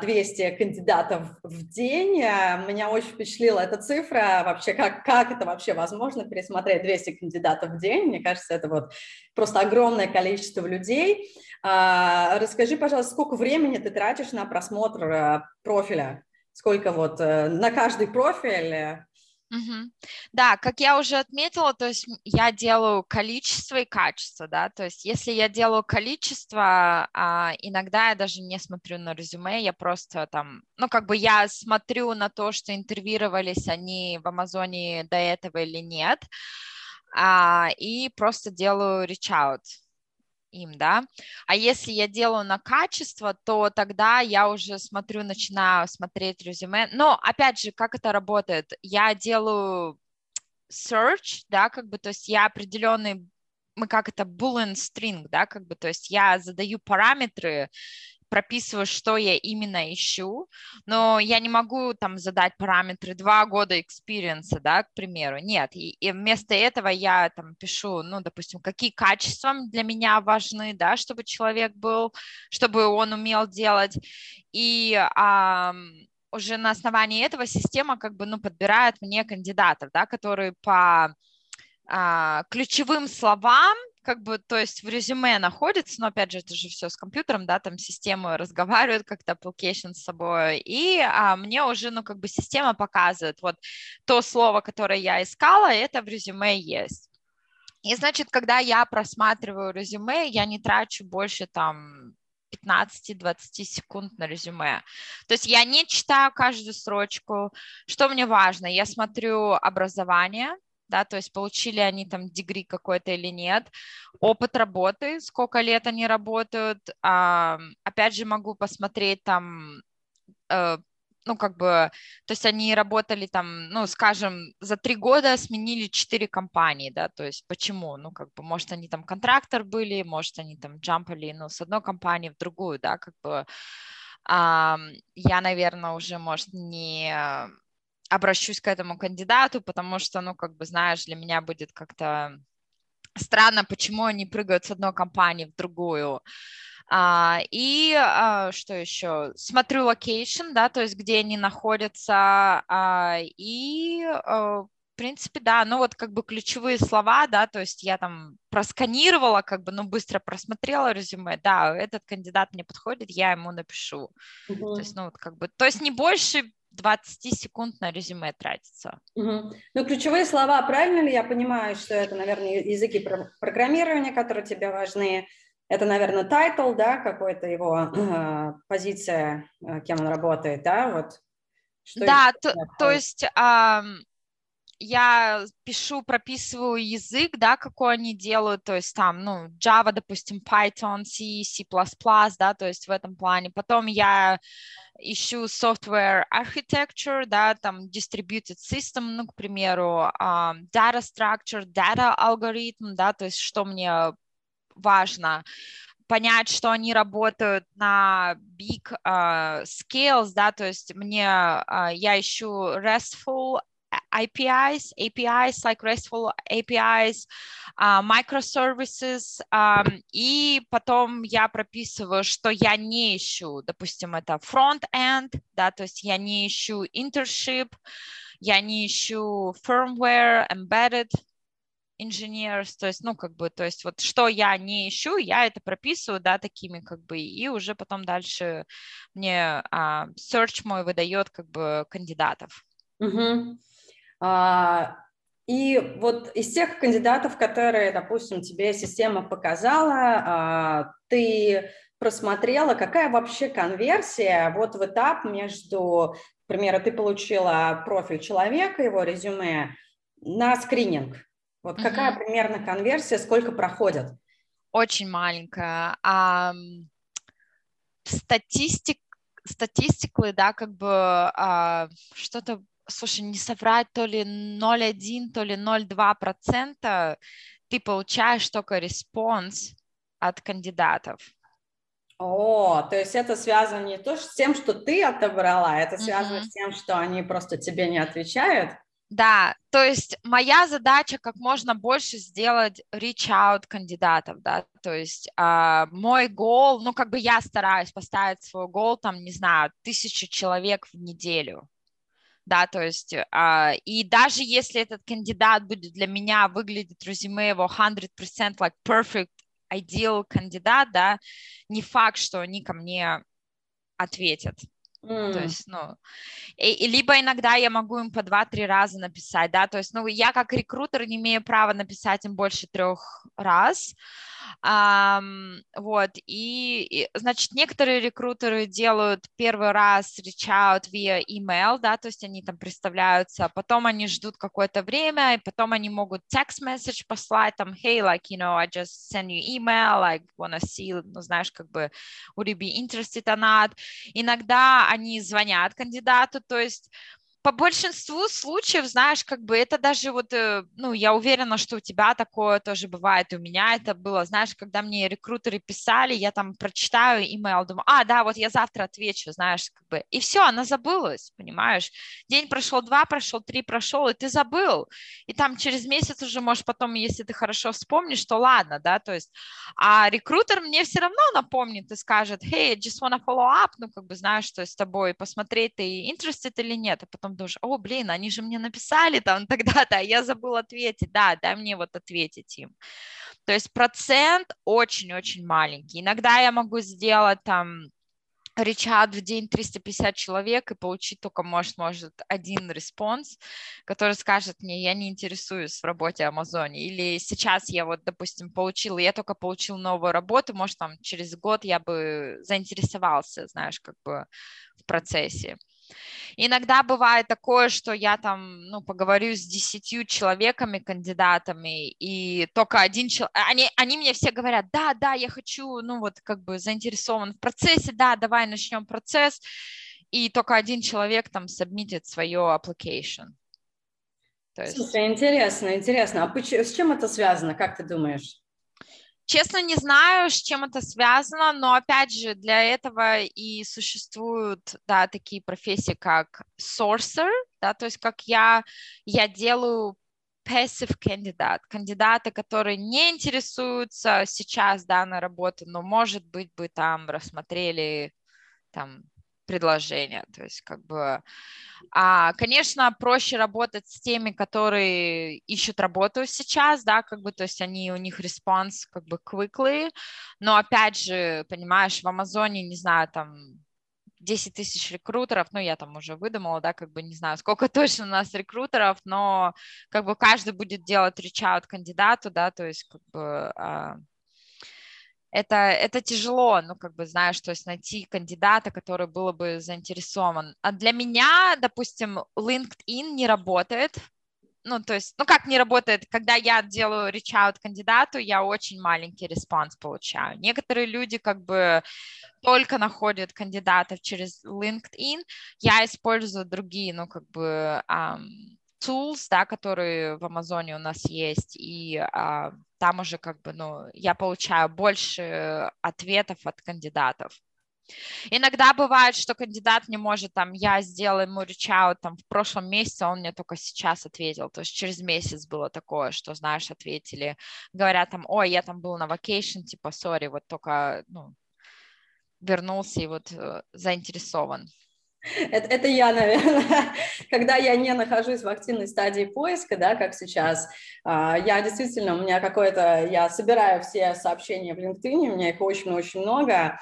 Speaker 1: 200 а, кандидатов в день. А, меня очень впечатлила эта цифра. Вообще, как, как это вообще возможно, пересмотреть 200 кандидатов в день? Мне кажется, это вот просто огромное количество людей. А, расскажи, пожалуйста, сколько времени ты тратишь на просмотр профиля? Сколько вот э, на каждый профиль
Speaker 2: Угу. Да, как я уже отметила, то есть я делаю количество и качество, да, то есть если я делаю количество, а, иногда я даже не смотрю на резюме, я просто там, ну как бы я смотрю на то, что интервьюировались они в Амазоне до этого или нет, а, и просто делаю reach out, им, да. А если я делаю на качество, то тогда я уже смотрю, начинаю смотреть резюме. Но, опять же, как это работает? Я делаю search, да, как бы, то есть я определенный мы как это boolean string, да, как бы, то есть я задаю параметры, прописываю, что я именно ищу, но я не могу там задать параметры два года experience, да, к примеру, нет, и, и вместо этого я там пишу, ну, допустим, какие качества для меня важны, да, чтобы человек был, чтобы он умел делать, и а, уже на основании этого система как бы, ну, подбирает мне кандидатов, да, которые по а, ключевым словам как бы, то есть в резюме находится, но опять же, это же все с компьютером, да, там системы разговаривают как-то application с собой, и а, мне уже, ну, как бы система показывает, вот то слово, которое я искала, это в резюме есть. И, значит, когда я просматриваю резюме, я не трачу больше там 15-20 секунд на резюме. То есть я не читаю каждую строчку. Что мне важно? Я смотрю образование, да, то есть получили они там дегри какой-то или нет, опыт работы, сколько лет они работают, а, опять же могу посмотреть там, э, ну, как бы, то есть они работали там, ну, скажем, за три года сменили четыре компании, да, то есть почему, ну, как бы, может, они там контрактор были, может, они там джампали, ну, с одной компании в другую, да, как бы, а, я, наверное, уже, может, не обращусь к этому кандидату, потому что, ну, как бы, знаешь, для меня будет как-то странно, почему они прыгают с одной компании в другую. А, и а, что еще? Смотрю location, да, то есть где они находятся, а, и а, в принципе, да, ну вот как бы ключевые слова, да, то есть я там просканировала, как бы, ну, быстро просмотрела резюме, да, этот кандидат мне подходит, я ему напишу. Uh-huh. То есть, ну, вот как бы, то есть не больше 20 секунд на резюме тратится.
Speaker 1: Угу. Ну, ключевые слова, правильно ли я понимаю, что это, наверное, языки программирования, которые тебе важны? Это, наверное, title, да, какой-то его э, позиция, э, кем он работает, да, вот.
Speaker 2: Что да, то, то есть э, я пишу, прописываю язык, да, какой они делают, то есть там, ну, Java, допустим, Python, C, C++, да, то есть в этом плане. Потом я ищу software architecture, да, там distributed system, ну, к примеру, um, data structure, data algorithm, да, то есть что мне важно, понять, что они работают на big uh, scales, да, то есть мне, uh, я ищу RESTful APIs, APIs like RESTful APIs, uh, microservices, и потом я прописываю, что я не ищу, допустим, это front-end, да, то есть я не ищу internship, я не ищу firmware, embedded engineers, то есть, ну, как бы, то есть вот что я не ищу, я это прописываю, да, такими, как бы, и уже потом дальше мне uh, search мой выдает, как бы, кандидатов.
Speaker 1: Uh-huh. А, и вот из тех кандидатов, которые, допустим, тебе система показала, а, ты просмотрела, какая вообще конверсия вот в этап между, к примеру, ты получила профиль человека, его резюме на скрининг. Вот какая угу. примерно конверсия, сколько проходят?
Speaker 2: Очень маленькая. А, статистик, статистикы, да, как бы а, что-то слушай, не соврать, то ли 0,1, то ли 0,2% ты получаешь только response от кандидатов.
Speaker 1: О, то есть это связано не то с тем, что ты отобрала, это связано mm-hmm. с тем, что они просто тебе не отвечают?
Speaker 2: Да, то есть моя задача как можно больше сделать reach out кандидатов, да, то есть э, мой гол, ну как бы я стараюсь поставить свой гол, там, не знаю, тысячу человек в неделю, да, то есть, э, и даже если этот кандидат будет для меня выглядеть резюме его 100% like perfect, ideal кандидат, да, не факт, что они ко мне ответят, Mm. То есть, ну, и, и либо иногда я могу им по два-три раза написать, да, то есть, ну, я как рекрутер не имею права написать им больше трех раз, вот, и, и, значит, некоторые рекрутеры делают первый раз reach out via email, да, то есть они там представляются, а потом они ждут какое-то время, и потом они могут text message послать, там, hey, like, you know, I just send you email, like, wanna see, ну, знаешь, как бы, would you be interested or not? Иногда они звонят кандидату, то есть по большинству случаев, знаешь, как бы это даже вот, э, ну, я уверена, что у тебя такое тоже бывает, у меня это было, знаешь, когда мне рекрутеры писали, я там прочитаю имейл, думаю, а, да, вот я завтра отвечу, знаешь, как бы, и все, она забылась, понимаешь, день прошел, два прошел, три прошел, и ты забыл, и там через месяц уже, можешь потом, если ты хорошо вспомнишь, то ладно, да, то есть, а рекрутер мне все равно напомнит и скажет, hey, I just wanna follow up, ну, как бы, знаешь, что с тобой, посмотреть, ты interested или нет, а потом думаешь, о, блин, они же мне написали там тогда-то, а я забыл ответить, да, дай мне вот ответить им. То есть процент очень-очень маленький. Иногда я могу сделать там reach out в день 350 человек и получить только, может, может, один response, который скажет мне, я не интересуюсь в работе Амазоне. Или сейчас я вот, допустим, получила, я только получил новую работу, может, там через год я бы заинтересовался, знаешь, как бы в процессе. Иногда бывает такое, что я там, ну, поговорю с десятью человеками, кандидатами, и только один человек, они, они мне все говорят, да, да, я хочу, ну, вот как бы заинтересован в процессе, да, давай начнем процесс, и только один человек там сабмитит свое application.
Speaker 1: То есть... Слушай, интересно, интересно. А с чем это связано, как ты думаешь?
Speaker 2: Честно, не знаю, с чем это связано, но опять же, для этого и существуют, да, такие профессии, как sourcer, да, то есть как я, я делаю passive кандидат, кандидаты, которые не интересуются сейчас данной работой, но, может быть, бы там рассмотрели там предложения. То есть, как бы, а, конечно, проще работать с теми, которые ищут работу сейчас, да, как бы, то есть они, у них response как бы quickly, но опять же, понимаешь, в Амазоне, не знаю, там 10 тысяч рекрутеров, ну, я там уже выдумала, да, как бы не знаю, сколько точно у нас рекрутеров, но как бы каждый будет делать reach out кандидату, да, то есть как бы а, это, это тяжело, ну, как бы, знаешь, то есть найти кандидата, который был бы заинтересован. А для меня, допустим, LinkedIn не работает, ну, то есть, ну, как не работает, когда я делаю reach out кандидату, я очень маленький response получаю. Некоторые люди как бы только находят кандидатов через LinkedIn, я использую другие, ну, как бы, um, tools, да, которые в Амазоне у нас есть, и а, там уже как бы, ну, я получаю больше ответов от кандидатов. Иногда бывает, что кандидат не может, там, я сделала ему reach там, в прошлом месяце, он мне только сейчас ответил, то есть через месяц было такое, что, знаешь, ответили, говорят там, ой, я там был на vacation, типа, сори, вот только, ну, вернулся и вот э, заинтересован.
Speaker 1: Это, это я, наверное, когда я не нахожусь в активной стадии поиска, да, как сейчас, а, я действительно, у меня какое-то, я собираю все сообщения в LinkedIn, у меня их очень-очень много,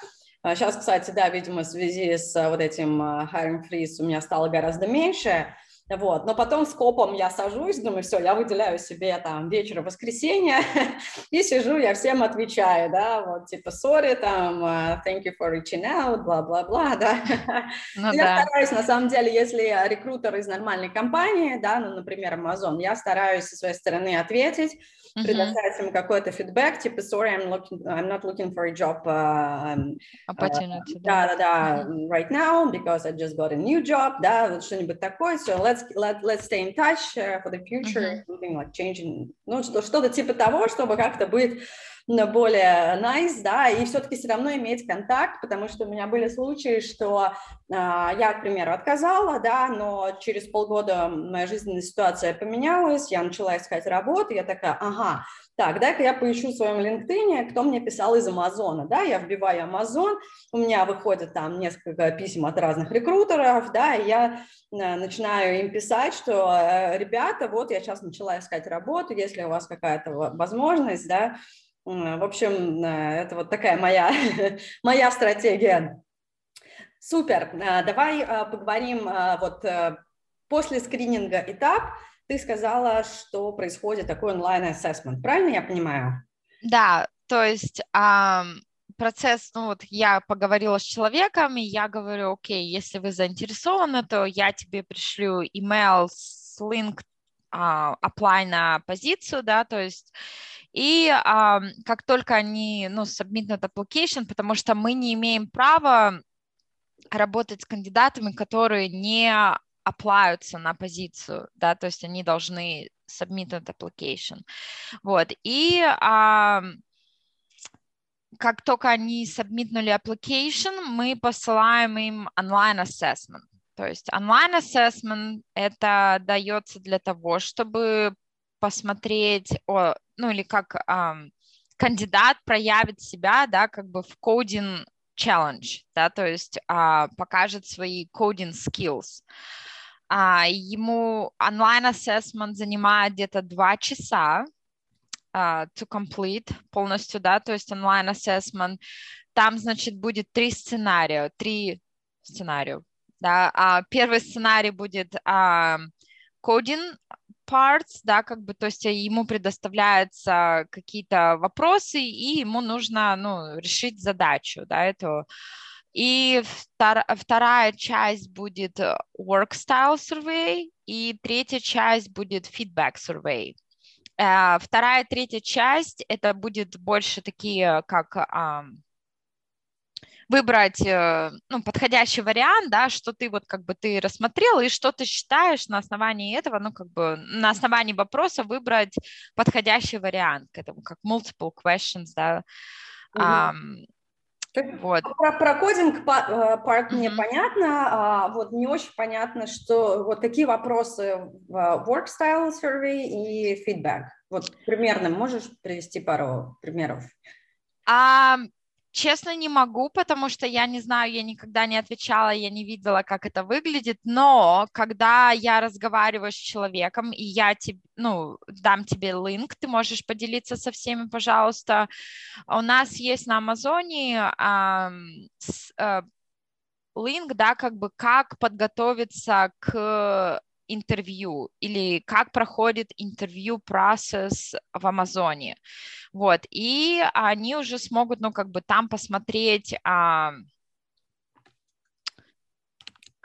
Speaker 1: Сейчас, а, кстати, да, видимо, в связи с вот этим а, hiring freeze у меня стало гораздо меньше, вот. Но потом с копом я сажусь, думаю, все, я выделяю себе там вечер воскресенья и сижу, я всем отвечаю, да, вот типа sorry, там, uh, thank you for reaching out, бла-бла-бла, да. Ну, я да. стараюсь, на самом деле, если рекрутер из нормальной компании, да, ну, например, Amazon, я стараюсь со своей стороны ответить, uh-huh. предоставить ему какой-то фидбэк, типа, sorry, I'm, looking, I'm not looking for a job uh, uh, да, да, да, right now, because I just got a new job, да, вот что-нибудь такое, so let's let's, let, let's stay in touch uh, for the future, mm-hmm. something like changing, ну, что-то типа того, чтобы как-то быть более nice, да, и все-таки все равно иметь контакт, потому что у меня были случаи, что э, я, к примеру, отказала, да, но через полгода моя жизненная ситуация поменялась, я начала искать работу, я такая, ага, так, дай-ка я поищу в своем LinkedIn, кто мне писал из Амазона, да, я вбиваю Амазон, у меня выходит там несколько писем от разных рекрутеров, да, и я э, начинаю им писать, что, э, ребята, вот я сейчас начала искать работу, если у вас какая-то возможность, да, в общем, э, это вот такая моя, моя стратегия. Супер. Давай поговорим вот после скрининга этап. Ты сказала, что происходит такой онлайн-ассессмент. Правильно я понимаю?
Speaker 2: Да, то есть процесс, ну вот я поговорила с человеком, и я говорю, окей, если вы заинтересованы, то я тебе пришлю email с link uh, apply на позицию, да, то есть и а, как только они, ну, submit that application, потому что мы не имеем права работать с кандидатами, которые не оплаются на позицию, да, то есть они должны submit that application. Вот, и а, как только они submitнули application, мы посылаем им онлайн assessment. То есть онлайн assessment это дается для того, чтобы посмотреть, о, ну или как um, кандидат проявит себя, да, как бы в кодинг challenge, да, то есть uh, покажет свои coding skills. Uh, ему онлайн-ассессмент занимает где-то два часа uh, to complete полностью, да, то есть онлайн-ассессмент. Там, значит, будет три сценария, три сценария. Да. Uh, первый сценарий будет uh, coding parts, да, как бы, то есть ему предоставляются какие-то вопросы, и ему нужно, ну, решить задачу, да, эту. И втор, вторая часть будет work style survey, и третья часть будет feedback survey. Uh, вторая, третья часть это будет больше такие, как um, выбрать э, ну, подходящий вариант, да, что ты вот как бы ты рассмотрел и что ты считаешь на основании этого, ну как бы на основании вопроса выбрать подходящий вариант к этому, как multiple questions, да.
Speaker 1: Угу. Вот. Про, про кодинг э, парт мне mm-hmm. понятно, а вот не очень понятно, что вот какие вопросы в work style survey и feedback. Вот примерно можешь привести пару примеров?
Speaker 2: Um, Честно, не могу, потому что я не знаю, я никогда не отвечала, я не видела, как это выглядит, но когда я разговариваю с человеком, и я тебе, ну, дам тебе линк, ты можешь поделиться со всеми, пожалуйста. У нас есть на Амазоне э, э, линк, да, как бы как подготовиться к интервью или как проходит интервью процесс в Амазоне. Вот, и они уже смогут, ну, как бы там посмотреть, а,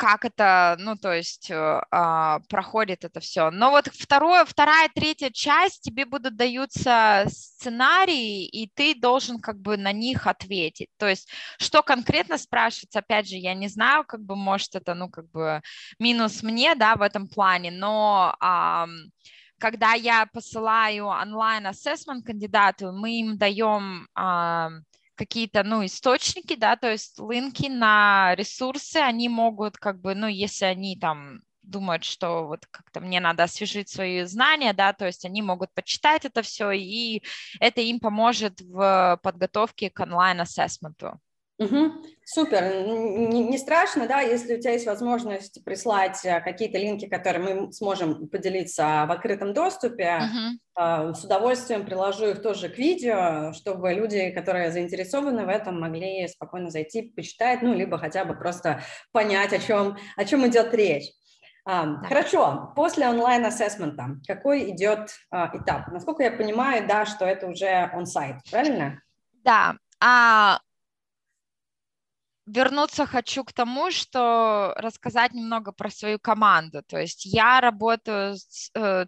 Speaker 2: как это, ну, то есть э, а, проходит это все. Но вот второе, вторая, третья часть, тебе будут даются сценарии, и ты должен как бы на них ответить. То есть что конкретно спрашивается, опять же, я не знаю, как бы, может, это, ну, как бы минус мне, да, в этом плане, но... А, когда я посылаю онлайн-ассессмент кандидату, мы им даем а, какие-то, ну, источники, да, то есть линки на ресурсы, они могут, как бы, ну, если они там думают, что вот как-то мне надо освежить свои знания, да, то есть они могут почитать это все, и это им поможет в подготовке к онлайн-ассессменту.
Speaker 1: Угу. Супер. Не, не страшно, да, если у тебя есть возможность прислать э, какие-то линки, которые мы сможем поделиться в открытом доступе, угу. с удовольствием приложу их тоже к видео, чтобы люди, которые заинтересованы в этом, могли спокойно зайти, почитать, ну, либо хотя бы просто понять, о чем, о чем идет речь. А, хорошо, после онлайн-ассессмента какой идет а, этап? Насколько я понимаю, да, что это уже он-сайт, правильно?
Speaker 2: Да, а вернуться хочу к тому, что рассказать немного про свою команду. То есть я работаю с э,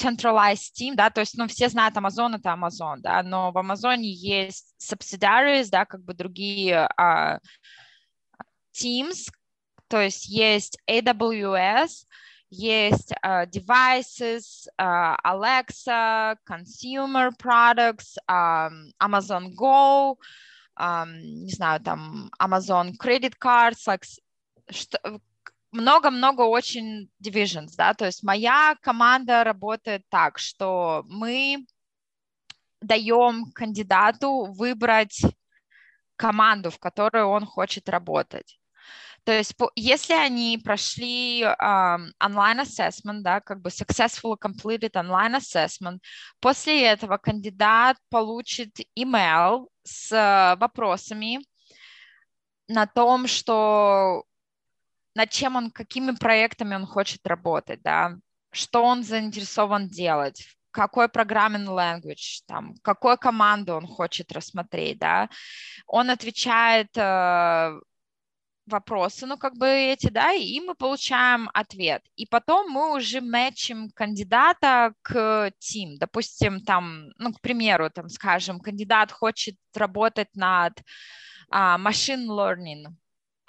Speaker 2: centralized team, да, то есть, ну, все знают Amazon, это Amazon, да, но в Амазоне есть subsidiaries, да, как бы другие uh, teams, то есть есть AWS, есть uh, devices, uh, Alexa, consumer products, um, Amazon Go, не знаю, там Amazon Credit Cards, like, много-много очень divisions, да, то есть моя команда работает так, что мы даем кандидату выбрать команду, в которой он хочет работать. То есть, если они прошли um, online assessment, да, как бы successfully completed online assessment, после этого кандидат получит email с вопросами на том, что над чем он, какими проектами он хочет работать, да, что он заинтересован делать, какой программный language, там, какую команду он хочет рассмотреть, да, он отвечает э, вопросы, ну, как бы эти, да, и мы получаем ответ. И потом мы уже мэчим кандидата к тим. Допустим, там, ну, к примеру, там, скажем, кандидат хочет работать над а, machine learning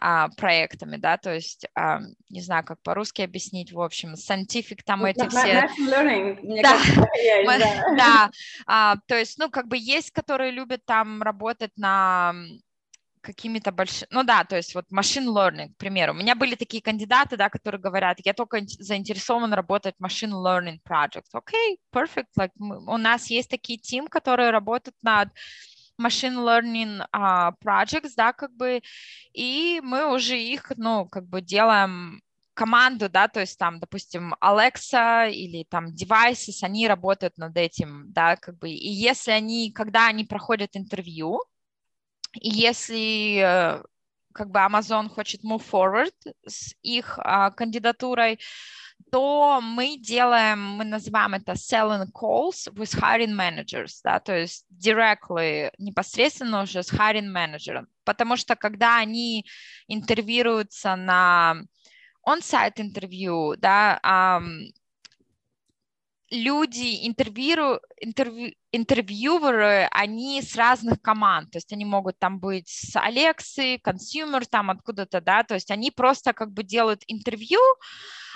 Speaker 2: а, проектами, да, то есть, а, не знаю, как по-русски объяснить, в общем, scientific там эти все...
Speaker 1: Learning, мне да, кажется, есть,
Speaker 2: да. да. А, то есть, ну, как бы есть, которые любят там работать на какими-то большими, ну да, то есть вот machine learning, к примеру. У меня были такие кандидаты, да, которые говорят, я только заинтересован работать в machine learning project. Окей, okay, perfect. Like, у нас есть такие тим, которые работают над machine learning uh, projects, да, как бы, и мы уже их, ну, как бы делаем команду, да, то есть там, допустим, Alexa или там devices, они работают над этим, да, как бы, и если они, когда они проходят интервью, если э, как бы Amazon хочет move forward с их а, кандидатурой, то мы делаем, мы называем это selling calls with hiring managers, да, то есть directly, непосредственно уже с hiring менеджером, потому что когда они интервьюируются на on-site интервью, да, um, люди, интервью, интервью, интервьюеры, они с разных команд, то есть они могут там быть с Алексы, consumer там откуда-то, да, то есть они просто как бы делают интервью,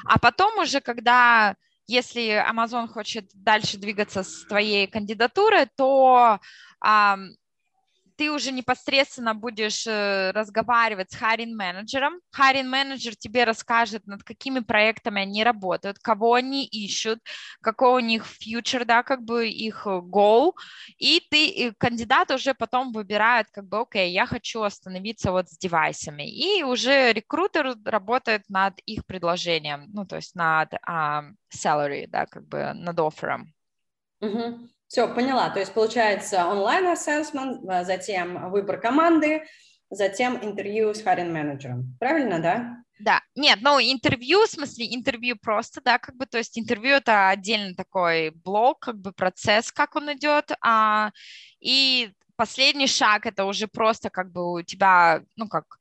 Speaker 2: а потом уже, когда если Amazon хочет дальше двигаться с твоей кандидатурой, то ты уже непосредственно будешь э, разговаривать с hiring менеджером. Hiring менеджер тебе расскажет, над какими проектами они работают, кого они ищут, какой у них future, да, как бы их goal, и ты, и кандидат уже потом выбирает, как бы, окей, я хочу остановиться вот с девайсами, и уже рекрутер работает над их предложением, ну, то есть над uh, salary, да, как бы над оффером.
Speaker 1: Uh-huh. Все, поняла. То есть получается онлайн-ассессмент, а затем выбор команды, затем интервью с hiring менеджером. Правильно, да?
Speaker 2: Да, нет, ну интервью, в смысле интервью просто, да, как бы, то есть интервью это отдельный такой блок, как бы процесс, как он идет, а, и последний шаг это уже просто как бы у тебя, ну как,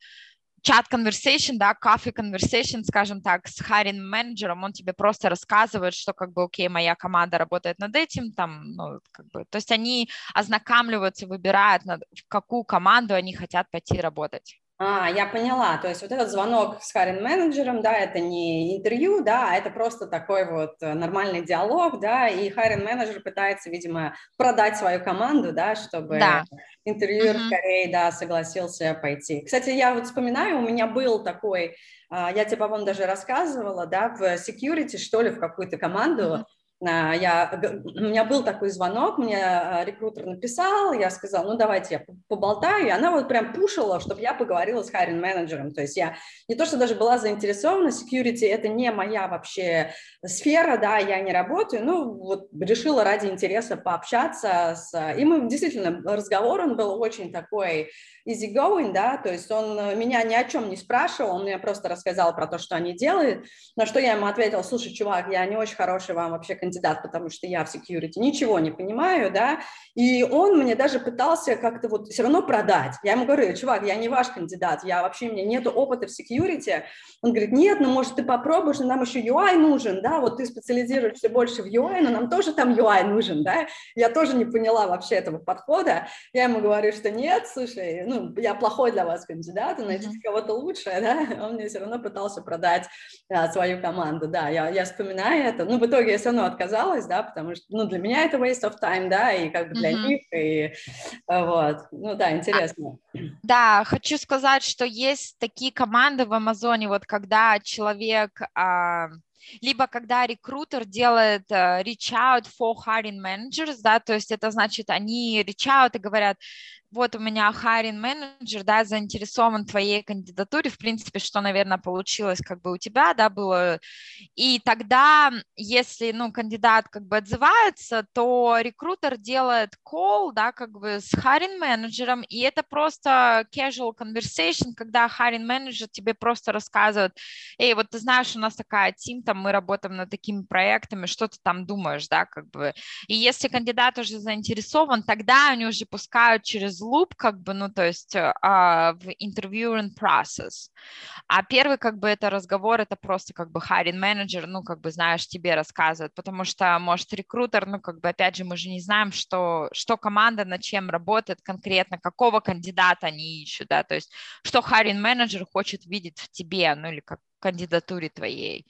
Speaker 2: чат conversation, да, coffee conversation, скажем так, с hiring менеджером, он тебе просто рассказывает, что как бы, окей, моя команда работает над этим, там, ну, как бы, то есть они ознакомливаются, выбирают, над, в какую команду они хотят пойти работать.
Speaker 1: А, я поняла. То есть вот этот звонок с харин менеджером, да, это не интервью, да, а это просто такой вот э, нормальный диалог, да, и харин менеджер пытается, видимо, продать свою команду, да, чтобы да. интервьюер mm-hmm. скорее, да, согласился пойти. Кстати, я вот вспоминаю, у меня был такой, а, я тебе, по-моему, даже рассказывала, да, в security, что ли, в какую-то команду, а, я, у меня был такой звонок, мне а, рекрутер написал, я сказала, ну давайте я поболтаю, и она вот прям пушила, чтобы я поговорила с хайрин менеджером, то есть я не то, что даже была заинтересована, security это не моя вообще сфера, да, я не работаю, ну вот решила ради интереса пообщаться, с, и мы действительно, разговор он был очень такой easygoing, да, то есть он меня ни о чем не спрашивал, он мне просто рассказал про то, что они делают, на что я ему ответила, слушай, чувак, я не очень хороший вам вообще кандидат, кандидат, потому что я в security ничего не понимаю, да, и он мне даже пытался как-то вот все равно продать. Я ему говорю, чувак, я не ваш кандидат, я вообще, у меня нет опыта в security. Он говорит, нет, ну, может, ты попробуешь, но нам еще UI нужен, да, вот ты специализируешься больше в UI, но нам тоже там UI нужен, да. Я тоже не поняла вообще этого подхода. Я ему говорю, что нет, слушай, ну, я плохой для вас кандидат, найдите кого-то лучше, да. Он мне все равно пытался продать да, свою команду, да, я, я вспоминаю это. Ну, в итоге я все равно отказалась, да, потому что, ну, для меня это waste of time, да, и как бы для mm-hmm. них, и вот, ну, да, интересно.
Speaker 2: Да, хочу сказать, что есть такие команды в Амазоне, вот когда человек... А либо когда рекрутер делает uh, reach out for hiring managers, да, то есть это значит, они reach out и говорят, вот у меня hiring менеджер, да, заинтересован в твоей кандидатуре, в принципе, что, наверное, получилось как бы у тебя, да, было, и тогда, если, ну, кандидат как бы отзывается, то рекрутер делает call, да, как бы с hiring менеджером, и это просто casual conversation, когда hiring менеджер тебе просто рассказывает, эй, вот ты знаешь, у нас такая тим, там мы работаем над такими проектами, что ты там думаешь, да, как бы, и если кандидат уже заинтересован, тогда они уже пускают через loop, как бы, ну, то есть а, в interviewing process. А первый, как бы, это разговор, это просто, как бы, hiring manager, ну, как бы, знаешь, тебе рассказывает, потому что, может, рекрутер, ну, как бы, опять же, мы же не знаем, что, что команда над чем работает конкретно, какого кандидата они ищут, да, то есть что hiring manager хочет видеть в тебе, ну, или как кандидатуре твоей.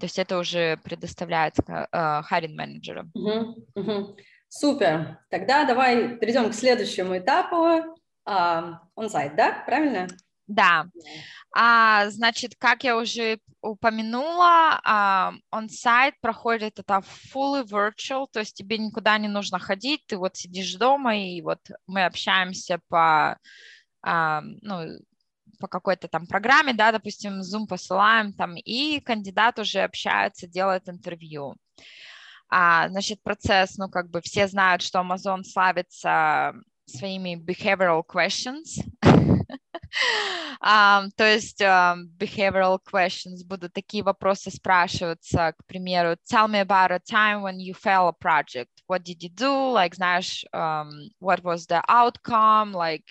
Speaker 2: То есть это уже предоставляется hiring менеджерам.
Speaker 1: Uh-huh, uh-huh. Супер. Тогда давай перейдем к следующему этапу. Он-сайт, uh, да? Правильно?
Speaker 2: Да. А, значит, как я уже упомянула, он-сайт uh, проходит это fully virtual, то есть тебе никуда не нужно ходить, ты вот сидишь дома, и вот мы общаемся по, uh, ну, по какой-то там программе, да, допустим, Zoom посылаем там, и кандидат уже общается, делает интервью. А, значит, процесс, ну, как бы все знают, что Amazon славится своими behavioral questions. um, то есть um, behavioral questions будут такие вопросы спрашиваться, к примеру, tell me about a time when you fail a project. What did you do? Like, знаешь, um, what was the outcome? Like,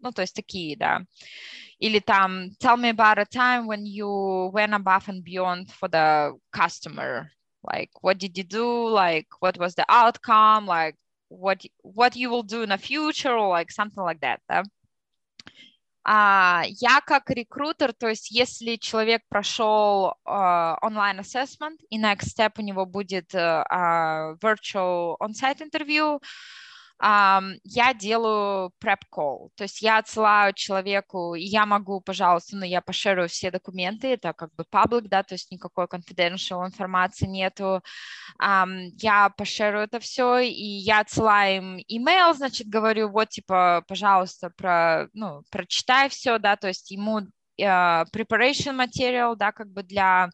Speaker 2: ну, то есть такие, да. Или там, tell me about a time when you went above and beyond for the customer like what did you do like what was the outcome like what what you will do in the future or like something like that да? А, я как рекрутер, то есть если человек прошел uh, online assessment и next step у него будет uh, uh, virtual on-site interview, я делаю prep call, то есть я отсылаю человеку, и я могу, пожалуйста, ну, я пошерю все документы, это как бы public, да, то есть никакой confidential информации нету, я пошерю это все, и я отсылаю им email, значит, говорю, вот, типа, пожалуйста, про, ну, прочитай все, да, то есть ему uh, preparation material, да, как бы для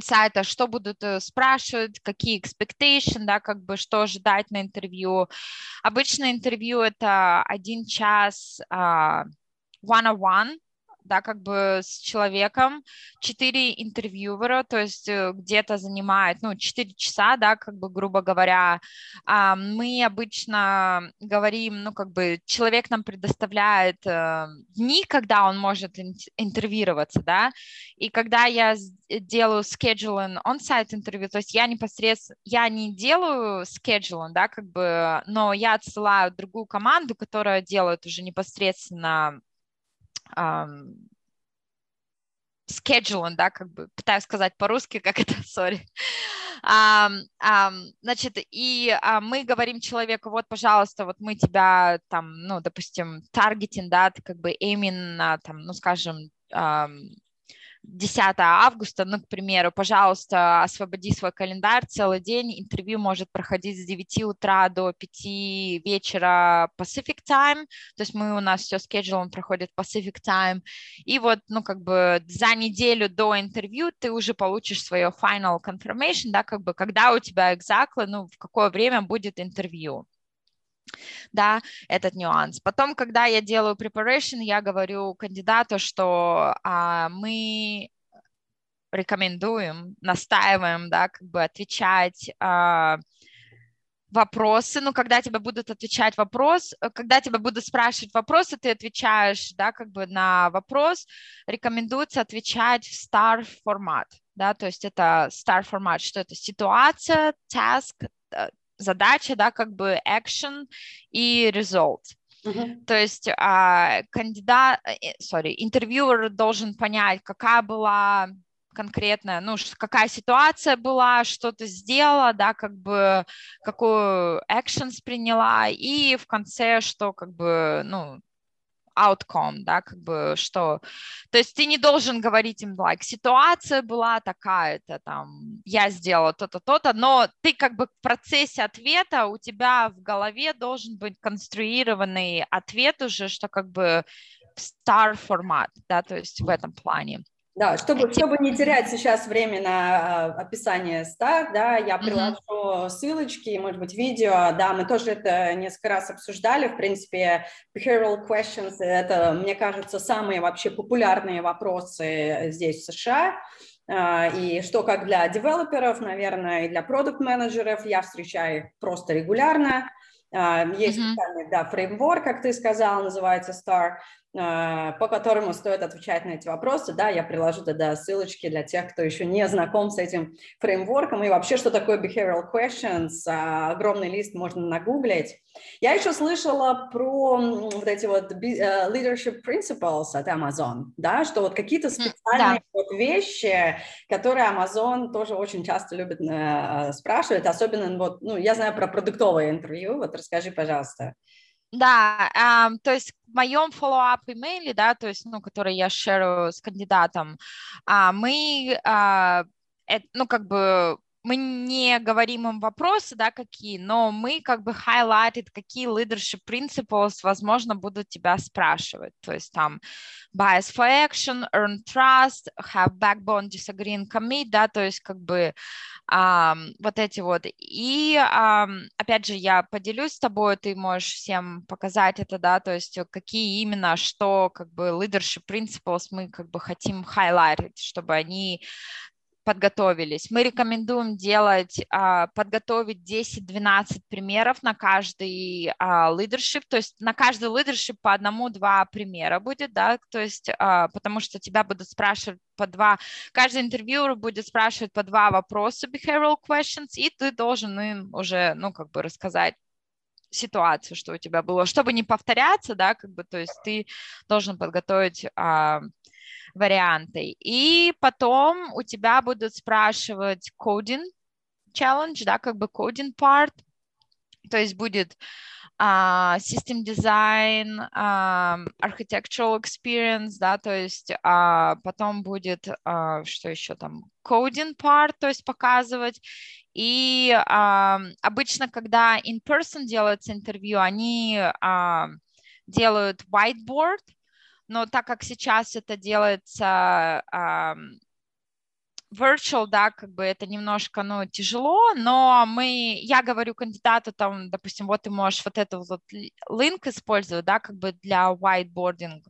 Speaker 2: сайта, что будут э, спрашивать, какие expectation, да, как бы что ожидать на интервью. Обычно интервью это один час uh, one-on-one, да, как бы с человеком, четыре интервьюера, то есть э, где-то занимает, ну, четыре часа, да, как бы, грубо говоря, а, мы обычно говорим, ну, как бы, человек нам предоставляет э, дни, когда он может интервьюироваться, да, и когда я делаю scheduling on-site интервью, то есть я непосредственно, я не делаю scheduling, да, как бы, но я отсылаю другую команду, которая делает уже непосредственно scheduling, да, как бы пытаюсь сказать по-русски, как это, сори. Um, um, значит, и uh, мы говорим человеку, вот, пожалуйста, вот мы тебя там, ну, допустим, таргетинг, да, ты как бы именно там, ну, скажем, 10 августа, ну, к примеру, пожалуйста, освободи свой календарь целый день, интервью может проходить с 9 утра до 5 вечера Pacific Time, то есть мы у нас все schedule проходит Pacific Time, и вот, ну, как бы за неделю до интервью ты уже получишь свое final confirmation, да, как бы когда у тебя exactly, ну, в какое время будет интервью да, этот нюанс. Потом, когда я делаю preparation, я говорю кандидату, что а, мы рекомендуем, настаиваем, да, как бы отвечать а, вопросы, ну, когда тебе будут отвечать вопрос, э, когда тебя будут спрашивать вопросы, ты отвечаешь, да, как бы на вопрос, рекомендуется отвечать в star формат, да, то есть это star формат, что это ситуация, task, э, задача, да, как бы action и result. Uh-huh. То есть а, кандидат, sorry, э, интервьюер должен понять, какая была конкретная, ну, какая ситуация была, что ты сделала, да, как бы, какую actions приняла, и в конце, что, как бы, ну, outcome, да, как бы что, то есть ты не должен говорить им, like, ситуация была такая-то, там, я сделала то-то, то-то, но ты как бы в процессе ответа у тебя в голове должен быть конструированный ответ уже, что как бы star формат, да, то есть в этом плане.
Speaker 1: Да, чтобы, чтобы не терять сейчас время на а, описание став, да, я приложу mm-hmm. ссылочки, может быть, видео, да, мы тоже это несколько раз обсуждали, в принципе, behavioral questions, это, мне кажется, самые вообще популярные вопросы здесь в США, а, и что как для девелоперов, наверное, и для продукт-менеджеров я встречаю просто регулярно, а, есть mm-hmm. да, фреймворк, как ты сказал, называется STAR, по которому стоит отвечать на эти вопросы. Да, я приложу тогда ссылочки для тех, кто еще не знаком с этим фреймворком. И вообще, что такое behavioral questions, а, огромный лист можно нагуглить. Я еще слышала про вот эти вот э, leadership principles от Amazon, да, что вот какие-то специальные да. вот вещи, которые Amazon тоже очень часто любит э, спрашивать, особенно вот, ну, я знаю про продуктовое интервью, вот расскажи, пожалуйста.
Speaker 2: Да, um, то есть в моем follow-up имейле, да, то есть, ну, который я шерю с кандидатом, uh, мы, uh, это, ну, как бы мы не говорим им вопросы, да, какие, но мы как бы highlighted, какие leadership principles, возможно, будут тебя спрашивать. То есть там bias for action, earn trust, have backbone, disagree and commit, да, то есть как бы um, вот эти вот. И um, опять же, я поделюсь с тобой, ты можешь всем показать это, да, то есть какие именно, что как бы leadership principles мы как бы хотим highlight, чтобы они подготовились. Мы рекомендуем делать, а, подготовить 10-12 примеров на каждый а, leadership, то есть на каждый leadership по одному-два примера будет, да, то есть а, потому что тебя будут спрашивать по два, каждый интервьюер будет спрашивать по два вопроса behavioral questions, и ты должен им уже, ну, как бы рассказать ситуацию, что у тебя было, чтобы не повторяться, да, как бы, то есть ты должен подготовить варианты. И потом у тебя будут спрашивать coding challenge, да, как бы coding part, то есть будет uh, system design, uh, architectural experience, да, то есть uh, потом будет, uh, что еще там, coding part, то есть показывать, и uh, обычно, когда in-person делается интервью, они uh, делают whiteboard, но так как сейчас это делается virtual, да, как бы это немножко, ну, тяжело, но мы, я говорю кандидату, там, допустим, вот ты можешь вот этот вот link использовать, да, как бы для whiteboarding,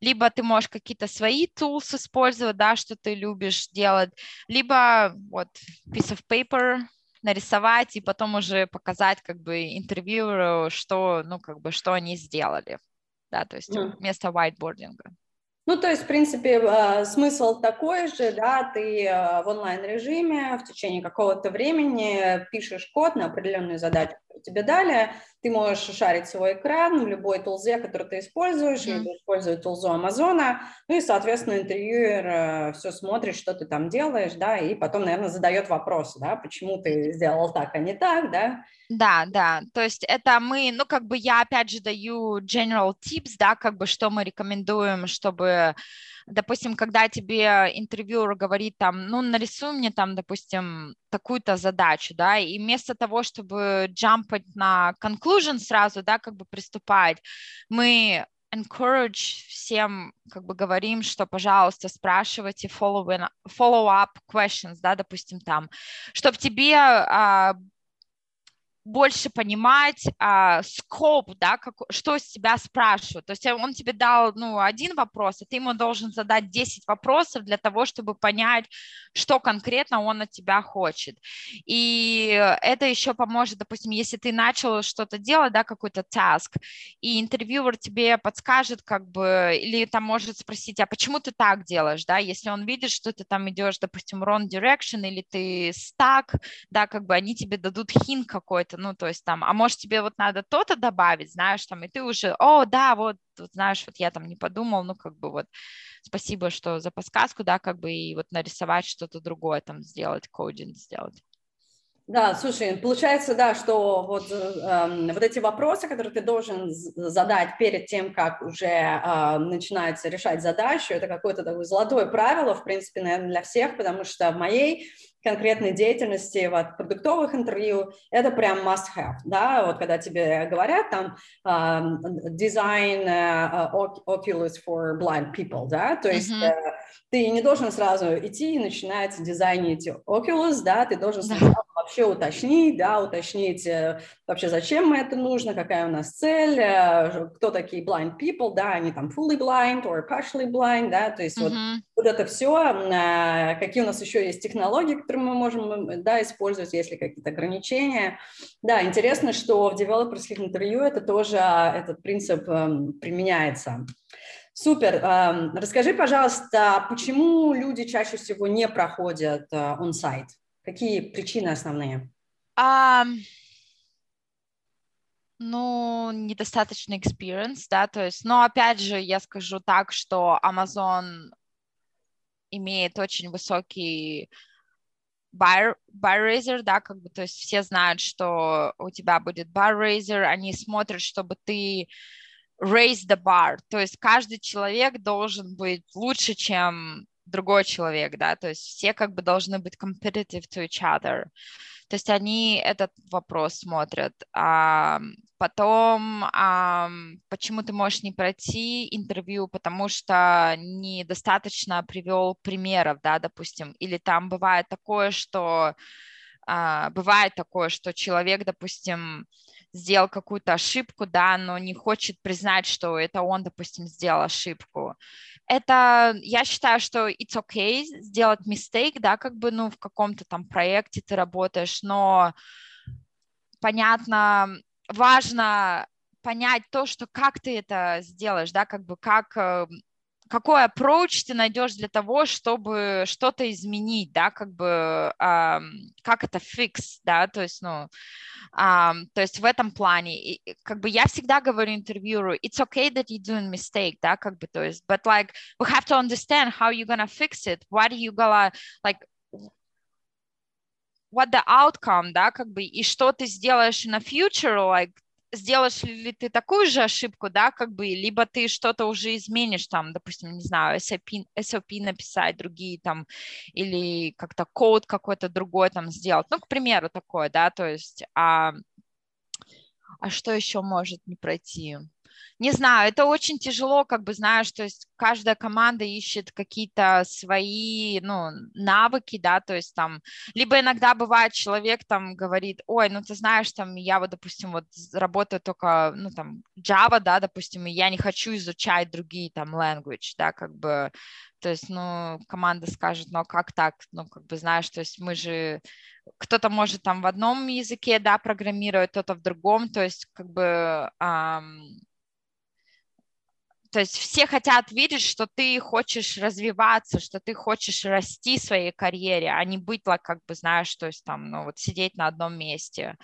Speaker 2: либо ты можешь какие-то свои tools использовать, да, что ты любишь делать, либо вот piece of paper нарисовать и потом уже показать как бы интервьюеру, что, ну, как бы, что они сделали да, то есть mm. вместо whiteboardинга.
Speaker 1: Ну, то есть, в принципе, э, смысл такой же, да, ты э, в онлайн-режиме в течение какого-то времени пишешь код на определенную задачу, тебе дали, ты можешь шарить свой экран в любой тулзе, который ты используешь, mm-hmm. или использовать тулзу Амазона, ну и, соответственно, интервьюер э, все смотрит, что ты там делаешь, да, и потом, наверное, задает вопросы, да, почему ты сделал так, а не так, да.
Speaker 2: Да, да, то есть это мы, ну, как бы я опять же даю general tips, да, как бы что мы рекомендуем, чтобы допустим, когда тебе интервьюер говорит там, ну, нарисуй мне там, допустим, такую-то задачу, да, и вместо того, чтобы джампать на conclusion сразу, да, как бы приступать, мы encourage всем, как бы говорим, что, пожалуйста, спрашивайте follow-up follow questions, да, допустим, там, чтобы тебе а, больше понимать а, скоп, да, как, что с тебя спрашивают. То есть он тебе дал, ну, один вопрос, и ты ему должен задать 10 вопросов для того, чтобы понять, что конкретно он от тебя хочет. И это еще поможет, допустим, если ты начал что-то делать, да, какой-то task, и интервьюер тебе подскажет, как бы, или там может спросить, а почему ты так делаешь, да, если он видит, что ты там идешь, допустим, wrong direction, или ты stuck, да, как бы они тебе дадут хин какой-то, ну, то есть там, а может тебе вот надо то-то добавить, знаешь, там, и ты уже, о, да, вот, вот знаешь, вот я там не подумал, ну, как бы вот, спасибо, что за подсказку, да, как бы и вот нарисовать что-то другое, там, сделать, кодинг сделать.
Speaker 1: Да, слушай, получается, да, что вот, э, вот эти вопросы, которые ты должен задать перед тем, как уже э, начинается решать задачу, это какое-то такое золотое правило, в принципе, наверное, для всех, потому что в моей конкретной деятельности, вот, продуктовых интервью, это прям must-have, да, вот когда тебе говорят там дизайн uh, uh, Oculus for blind people, да, то есть mm-hmm. uh, ты не должен сразу идти и начинать дизайнить Oculus, да, ты должен сначала вообще уточнить, да, уточнить э, вообще, зачем это нужно, какая у нас цель, кто такие blind people, да, они там fully blind or partially blind, да, то есть mm-hmm. вот, вот это все, а, какие у нас еще есть технологии, которые мы можем, да, использовать, если какие-то ограничения. Да, интересно, что в девелоперских интервью это тоже, а, этот принцип эм, применяется. Супер. Эм, расскажи, пожалуйста, почему люди чаще всего не проходят он-сайт? Э, Какие причины основные?
Speaker 2: Um, ну, недостаточный experience, да, то есть, но опять же, я скажу так, что Amazon имеет очень высокий buy, buy raiser, да, как бы, то есть все знают, что у тебя будет buy raiser, они смотрят, чтобы ты raise the bar, то есть каждый человек должен быть лучше, чем другой человек, да, то есть все как бы должны быть competitive to each other. То есть они этот вопрос смотрят. А потом, а, почему ты можешь не пройти интервью, потому что недостаточно привел примеров, да, допустим, или там бывает такое, что а, бывает такое, что человек, допустим, сделал какую-то ошибку, да, но не хочет признать, что это он, допустим, сделал ошибку. Это, я считаю, что it's okay сделать mistake, да, как бы, ну, в каком-то там проекте ты работаешь, но понятно, важно понять то, что как ты это сделаешь, да, как бы как э, какой approach ты найдешь для того, чтобы что-то изменить, да, как бы, э, как это fix, да, то есть, ну, э, то есть в этом плане, и, как бы я всегда говорю интервьюеру, it's okay that you're doing mistake, да, как бы, то есть, but like, we have to understand how you're gonna fix it, what are you gonna, like, what the outcome, да, как бы, и что ты сделаешь на future, like, сделаешь ли ты такую же ошибку, да, как бы, либо ты что-то уже изменишь, там, допустим, не знаю, SOP, SOP написать, другие там, или как-то код какой-то другой там сделать, ну, к примеру, такое, да, то есть, а, а что еще может не пройти? Не знаю, это очень тяжело, как бы знаешь, то есть каждая команда ищет какие-то свои, ну, навыки, да, то есть там, либо иногда бывает человек там говорит, ой, ну ты знаешь, там, я вот, допустим, вот работаю только, ну, там, Java, да, допустим, и я не хочу изучать другие там language, да, как бы, то есть, ну, команда скажет, ну, а как так, ну, как бы, знаешь, то есть мы же кто-то может там в одном языке, да, программировать, кто-то в другом, то есть как бы то есть все хотят видеть, что ты хочешь развиваться, что ты хочешь расти в своей карьере, а не быть, как бы, знаешь, то есть там, ну, вот сидеть на одном месте.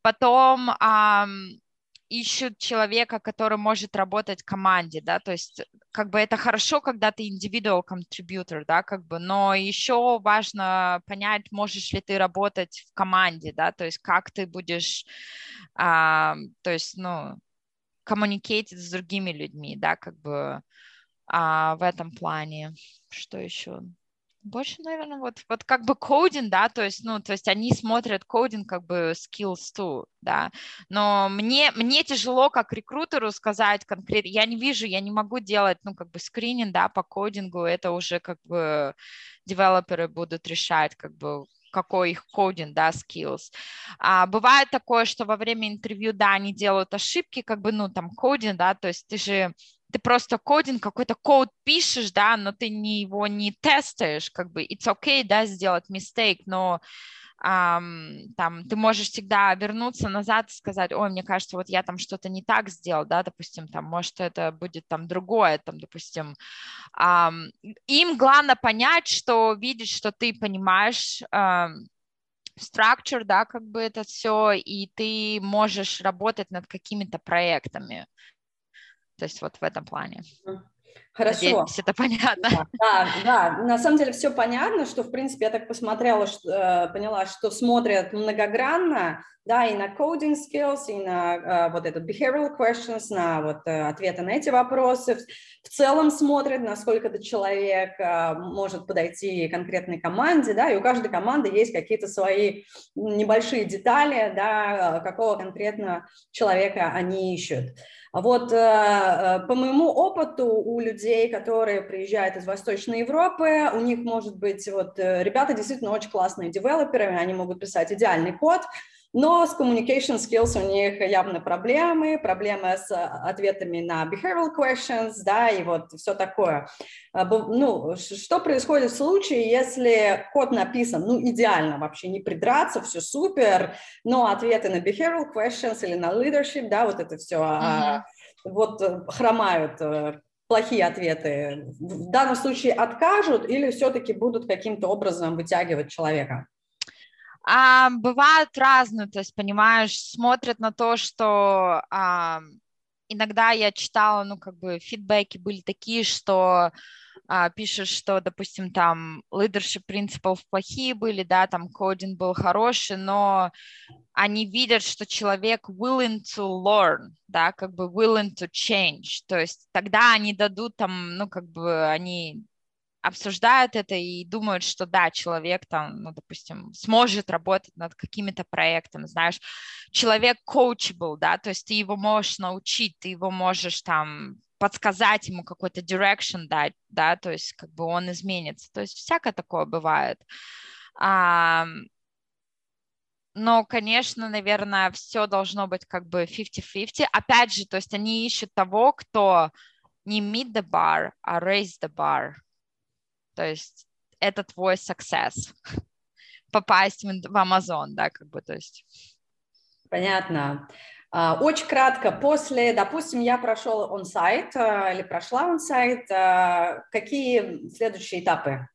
Speaker 2: Потом эм, ищут человека, который может работать в команде, да, то есть как бы это хорошо, когда ты individual contributor, да, как бы, но еще важно понять, можешь ли ты работать в команде, да, то есть как ты будешь, а, то есть, ну, communicate с другими людьми, да, как бы а, в этом плане. Что еще? Больше, наверное, вот, вот как бы кодинг, да, то есть, ну, то есть они смотрят кодинг как бы skills too, да, но мне, мне тяжело как рекрутеру сказать конкретно, я не вижу, я не могу делать, ну, как бы скрининг, да, по кодингу, это уже как бы девелоперы будут решать, как бы какой их кодинг, да, skills. А, бывает такое, что во время интервью, да, они делают ошибки, как бы, ну, там, кодинг, да, то есть ты же ты просто кодинг, какой-то код пишешь, да, но ты не, его не тестаешь, как бы, it's okay, да, сделать mistake, но Um, там ты можешь всегда вернуться назад и сказать, ой, мне кажется, вот я там что-то не так сделал, да, допустим, там, может, это будет там другое, там, допустим. Um, им главное понять, что видеть, что ты понимаешь um, structure, да, как бы это все, и ты можешь работать над какими-то проектами. То есть вот в этом плане.
Speaker 1: Хорошо.
Speaker 2: Надеюсь, это понятно.
Speaker 1: Да, да, на самом деле все понятно, что, в принципе, я так посмотрела, что, э, поняла, что смотрят многогранно, да, и на coding skills, и на э, вот этот behavioral questions, на вот э, ответы на эти вопросы. В целом смотрят, насколько этот человек может подойти конкретной команде, да, и у каждой команды есть какие-то свои небольшие детали, да, какого конкретно человека они ищут. Вот э, э, по моему опыту у людей, которые приезжают из Восточной Европы, у них может быть, вот э, ребята действительно очень классные девелоперы, они могут писать идеальный код, но с communication skills у них явно проблемы, проблемы с ответами на behavioral questions, да, и вот все такое. Ну, что происходит в случае, если код написан, ну, идеально вообще, не придраться, все супер, но ответы на behavioral questions или на leadership, да, вот это все, mm-hmm. вот э, хромают э, плохие ответы. В данном случае откажут или все-таки будут каким-то образом вытягивать человека?
Speaker 2: А, бывают разные, то есть, понимаешь, смотрят на то, что а, иногда я читала, ну, как бы фидбэки были такие, что а, пишешь, что, допустим, там leadership принципов плохие были, да, там кодинг был хороший, но они видят, что человек willing to learn, да, как бы willing to change, то есть тогда они дадут там, ну, как бы они обсуждают это и думают, что да, человек там, ну, допустим, сможет работать над какими-то проектами, знаешь, человек coachable, да, то есть ты его можешь научить, ты его можешь там подсказать ему какой-то direction дать, да, то есть как бы он изменится, то есть всякое такое бывает. А, но, конечно, наверное, все должно быть как бы 50-50. Опять же, то есть они ищут того, кто не meet the bar, а raise the bar. То есть это твой success. Попасть в Amazon, да, как бы, то есть.
Speaker 1: Понятно. А, очень кратко, после, допустим, я прошел он-сайт а, или прошла он-сайт, а, какие следующие этапы?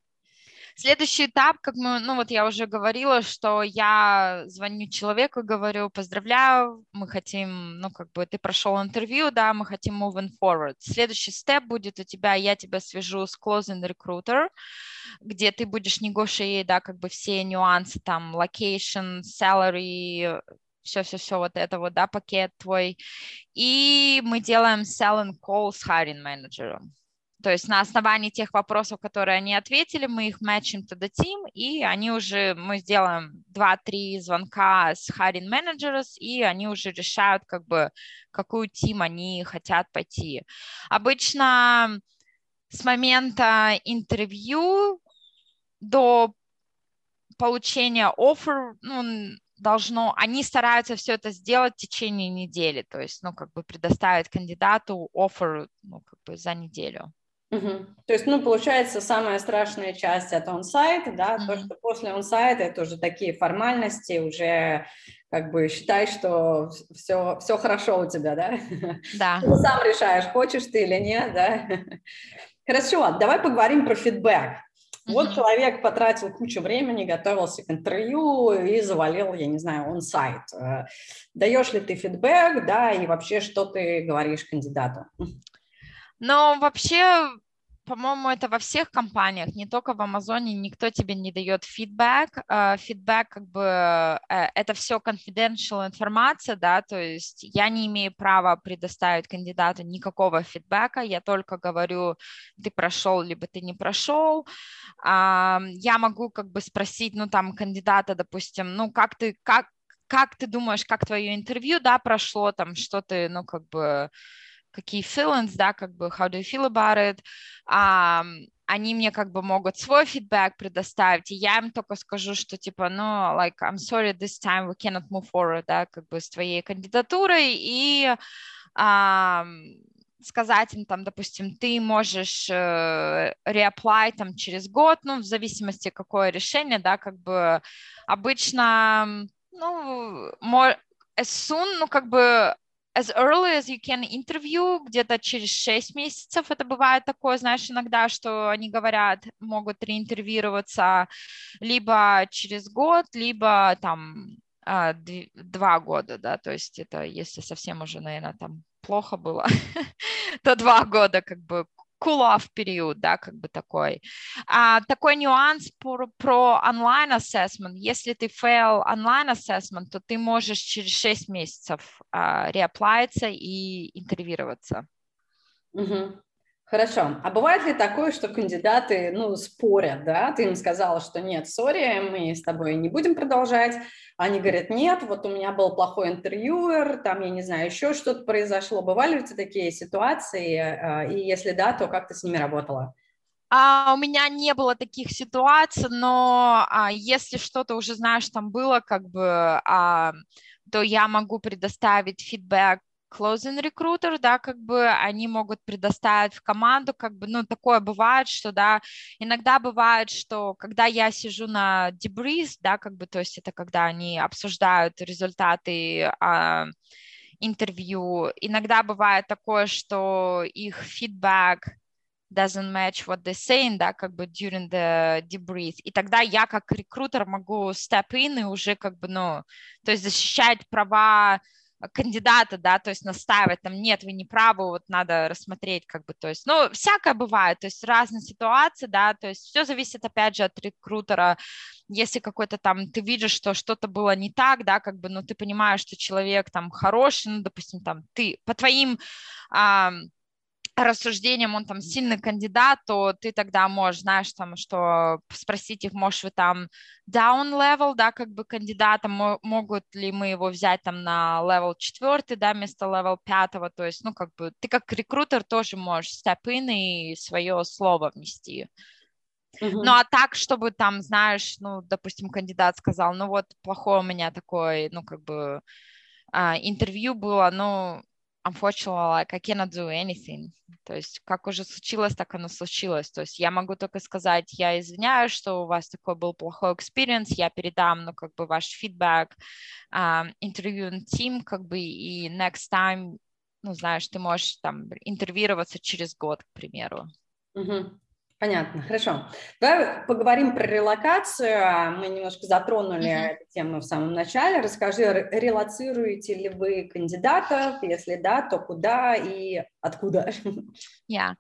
Speaker 2: Следующий этап, как мы, ну вот я уже говорила, что я звоню человеку говорю, поздравляю, мы хотим, ну как бы ты прошел интервью, да, мы хотим moving forward. Следующий степ будет у тебя, я тебя свяжу с closing recruiter, где ты будешь negotiate, да, как бы все нюансы, там, location, salary, все-все-все вот это вот, да, пакет твой. И мы делаем selling call с hiring менеджером. То есть на основании тех вопросов, которые они ответили, мы их matching to the team, и они уже, мы сделаем 2-3 звонка с hiring managers, и они уже решают, как бы, какую team они хотят пойти. Обычно с момента интервью до получения offer, ну, должно, они стараются все это сделать в течение недели, то есть, ну, как бы предоставить кандидату offer, ну, как бы за неделю.
Speaker 1: Угу. То есть, ну, получается, самая страшная часть от онсайта, да, mm-hmm. то, что после онсайта это уже такие формальности, уже как бы считай, что все, все хорошо у тебя, да?
Speaker 2: Да.
Speaker 1: Ты сам решаешь, хочешь ты или нет, да? Хорошо, давай поговорим про фидбэк. Вот mm-hmm. человек потратил кучу времени, готовился к интервью и завалил, я не знаю, он сайт. Э, даешь ли ты фидбэк, да, и вообще что ты говоришь кандидату?
Speaker 2: Но вообще по-моему, это во всех компаниях, не только в Амазоне, никто тебе не дает фидбэк. А, фидбэк, как бы, э, это все confidential информация, да, то есть я не имею права предоставить кандидату никакого фидбэка, я только говорю, ты прошел, либо ты не прошел. Я могу, как бы, спросить, ну, там, кандидата, допустим, ну, как ты, как, как ты думаешь, как твое интервью, да, прошло, там, что ты, ну, как бы, какие feelings, да, как бы how do you feel about it, um, они мне как бы могут свой фидбэк предоставить, и я им только скажу, что типа, ну, like, I'm sorry, this time we cannot move forward, да, как бы с твоей кандидатурой, и um, сказать им там, допустим, ты можешь э, reapply там через год, ну, в зависимости какое решение, да, как бы обычно, ну, more, as soon, ну, как бы as early as you can interview, где-то через 6 месяцев это бывает такое, знаешь, иногда, что они говорят, могут реинтервьюироваться либо через год, либо там а, два года, да, то есть это если совсем уже, наверное, там плохо было, то два года как бы cool-off период, да, как бы такой. А, такой нюанс про, про онлайн assessment. Если ты fail онлайн assessment, то ты можешь через 6 месяцев а, реаплайиться и интервьюироваться.
Speaker 1: Угу. Хорошо. А бывает ли такое, что кандидаты, ну, спорят, да? Ты им сказала, что нет, сори, мы с тобой не будем продолжать. Они говорят, нет, вот у меня был плохой интервьюер, там, я не знаю, еще что-то произошло. Бывали ли у тебя такие ситуации? А, и если да, то как ты с ними работала?
Speaker 2: А, у меня не было таких ситуаций, но а, если что-то уже, знаешь, там было, как бы, а, то я могу предоставить фидбэк closing recruiter, да, как бы они могут предоставить в команду, как бы, ну, такое бывает, что, да, иногда бывает, что когда я сижу на debrief, да, как бы, то есть это когда они обсуждают результаты а, интервью, иногда бывает такое, что их фидбэк doesn't match what they're saying, да, как бы during the debrief, и тогда я как рекрутер могу step in и уже как бы, ну, то есть защищать права кандидата, да, то есть настаивать, там, нет, вы не правы, вот надо рассмотреть, как бы, то есть, ну, всякое бывает, то есть разные ситуации, да, то есть все зависит, опять же, от рекрутера, если какой-то там, ты видишь, что что-то было не так, да, как бы, ну, ты понимаешь, что человек там хороший, ну, допустим, там, ты по твоим а, рассуждениям он там сильный кандидат, то ты тогда можешь, знаешь, там, что спросить их, можешь вы там down level, да, как бы кандидата, могут ли мы его взять там на level четвертый, да, вместо level пятого, то есть, ну, как бы, ты как рекрутер тоже можешь step in и свое слово внести. Uh-huh. Ну, а так, чтобы там, знаешь, ну, допустим, кандидат сказал, ну, вот плохое у меня такое, ну, как бы, а, интервью было, ну, unfortunately, like, I cannot do anything. То есть, как уже случилось, так оно случилось. То есть, я могу только сказать, я извиняюсь, что у вас такой был плохой experience, я передам, ну, как бы, ваш фидбэк интервью um, team, как бы, и next time, ну, знаешь, ты можешь там интервьюироваться через год, к примеру.
Speaker 1: Mm-hmm. Понятно, хорошо. Давай поговорим про релокацию. Мы немножко затронули uh-huh. эту тему в самом начале. Расскажи, релоцируете ли вы кандидатов? Если да, то куда и откуда?
Speaker 2: Yeah.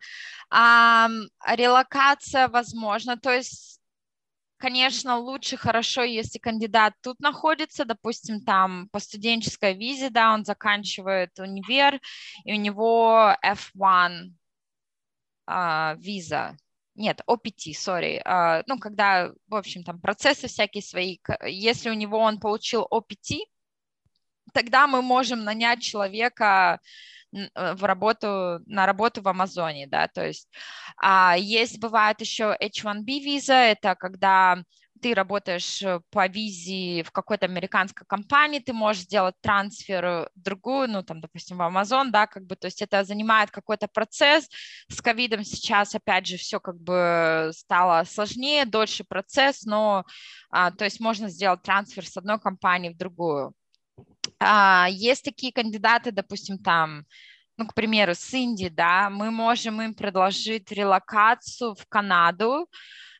Speaker 2: Um, релокация возможно. То есть конечно, лучше хорошо, если кандидат тут находится, допустим, там по студенческой визе, да, он заканчивает универ, и у него F1 uh, виза, нет, OPT, sorry, uh, ну, когда, в общем, там процессы всякие свои, если у него он получил OPT, тогда мы можем нанять человека э, в работу, на работу в Амазоне, да, то есть. А, есть, бывает еще H1B виза, это когда ты работаешь э, по визе в какой-то американской компании, ты можешь сделать трансфер в другую, ну, там, допустим, в Amazon, да, как бы, то есть это занимает какой-то процесс. С ковидом сейчас, опять же, все как бы стало сложнее, дольше процесс, но, а, то есть можно сделать трансфер с одной компании в другую. А, есть такие кандидаты, допустим, там, ну, к примеру, с Индии, да, мы можем им предложить релокацию в Канаду,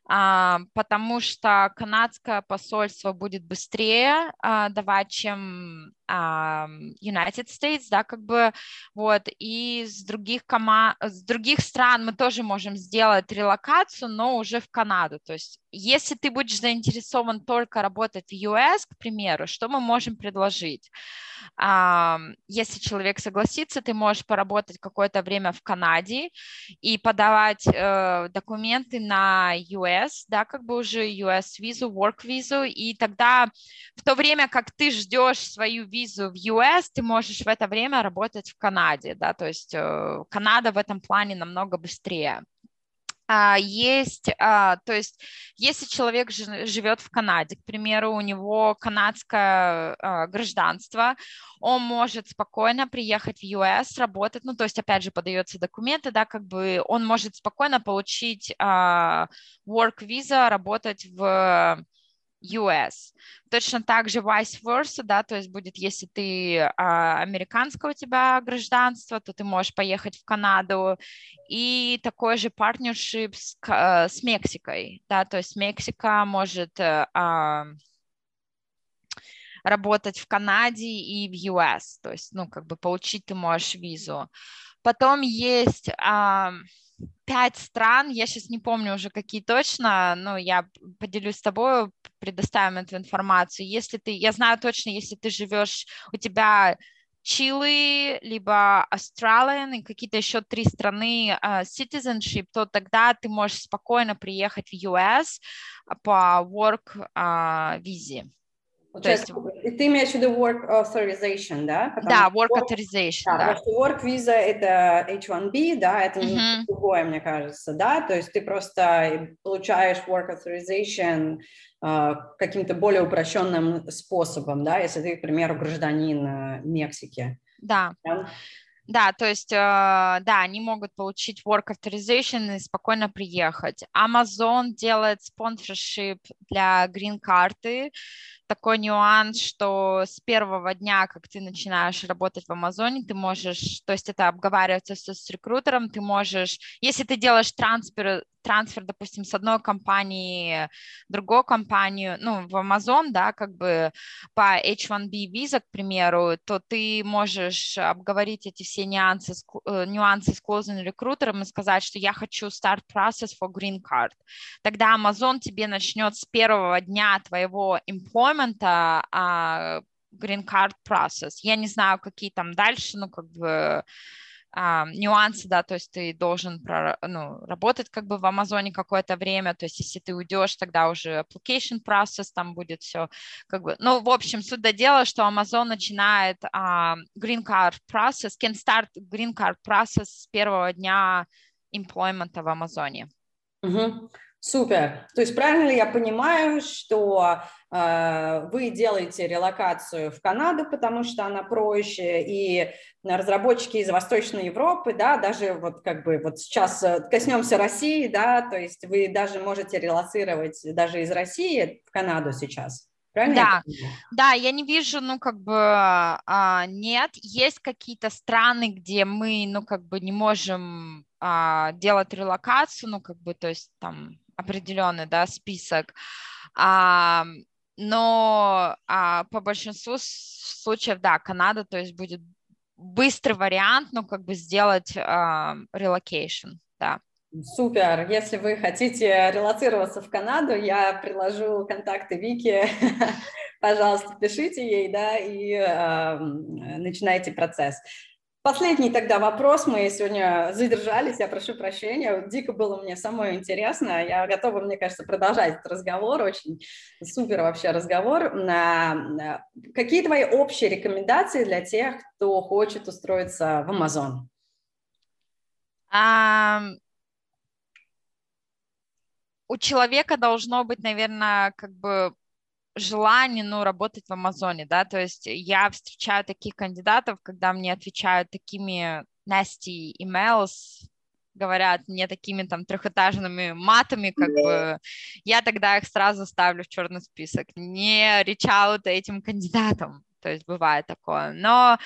Speaker 2: потому что канадское посольство будет быстрее а, давать, чем а, United States, да, как бы, вот, и с других, кома... с других стран мы тоже можем сделать релокацию, но уже в Канаду, то есть если ты будешь заинтересован только работать в US, к примеру, что мы можем предложить? Если человек согласится, ты можешь поработать какое-то время в Канаде и подавать э, документы на US, да, как бы уже US визу, work визу, и тогда в то время, как ты ждешь свою визу в US, ты можешь в это время работать в Канаде, да, то есть э, Канада в этом плане намного быстрее. А, есть, а, то есть, если человек живет в Канаде, к примеру, у него канадское а, гражданство, он может спокойно приехать в US, работать, ну, то есть, опять же, подаются документы, да, как бы он может спокойно получить work visa, работать в US. Точно так же vice versa, да, то есть будет, если ты а, американского у тебя гражданство, то ты можешь поехать в Канаду, и такой же partnership с, а, с Мексикой, да, то есть Мексика может а, работать в Канаде и в US, то есть, ну, как бы получить ты можешь визу. Потом есть... А, пять стран, я сейчас не помню уже какие точно, но я поделюсь с тобой, предоставим эту информацию. Если ты, я знаю точно, если ты живешь, у тебя Чили, либо Australian и какие-то еще три страны uh, citizenship, то тогда ты можешь спокойно приехать в US по work uh, визе.
Speaker 1: Получается, есть... ты имеешь в виду work authorization, да?
Speaker 2: Потому да, work work, authorization, да.
Speaker 1: да. Потому что work visa это H1B, да, это uh-huh. другое, мне кажется, да, то есть ты просто получаешь work authorization uh, каким-то более упрощенным способом, да, если ты, к примеру, гражданин uh, Мексики.
Speaker 2: Да. да? Да, то есть, э, да, они могут получить work authorization и спокойно приехать. Amazon делает спонсоршип для грин-карты, такой нюанс, что с первого дня, как ты начинаешь работать в Амазоне, ты можешь, то есть это обговаривается с, с рекрутером, ты можешь, если ты делаешь трансфер, трансфер, допустим, с одной компании в другую компанию, ну, в Amazon, да, как бы по H1B виза, к примеру, то ты можешь обговорить эти все нюансы, э, нюансы с closing рекрутером и сказать, что я хочу start process for green card. Тогда Amazon тебе начнет с первого дня твоего employment а, green card process. Я не знаю, какие там дальше, ну, как бы а, нюансы, да, то есть ты должен ну, работать как бы в Амазоне какое-то время, то есть если ты уйдешь, тогда уже application process, там будет все как бы, ну, в общем, суть до дела, что Amazon начинает а, green card process, can start green card process с первого дня employment в Амазоне.
Speaker 1: Угу. Супер. То есть правильно ли я понимаю, что э, вы делаете релокацию в Канаду, потому что она проще, и разработчики из Восточной Европы, да, даже вот как бы вот сейчас э, коснемся России, да, то есть вы даже можете релацировать даже из России в Канаду сейчас. Правильно?
Speaker 2: Да, да, я не вижу, ну, как бы, а, нет, есть какие-то страны, где мы, ну, как бы не можем а, делать релокацию, ну, как бы, то есть там определенный да, список. А, но а, по большинству случаев, да, Канада, то есть будет быстрый вариант, ну, как бы сделать а, relocation, да.
Speaker 1: Супер. Если вы хотите релацироваться в Канаду, я приложу контакты Вики. Пожалуйста, пишите ей, да, и э, начинайте процесс. Последний тогда вопрос. Мы сегодня задержались, я прошу прощения. Дико было мне самое интересно. Я готова, мне кажется, продолжать этот разговор. Очень супер вообще разговор. Какие твои общие рекомендации для тех, кто хочет устроиться в Amazon?
Speaker 2: Um, у человека должно быть, наверное, как бы желание, ну, работать в Амазоне, да, то есть я встречаю таких кандидатов, когда мне отвечают такими nasty emails, говорят мне такими там трехэтажными матами, как бы, я тогда их сразу ставлю в черный список. Не out этим кандидатам то есть бывает такое. Но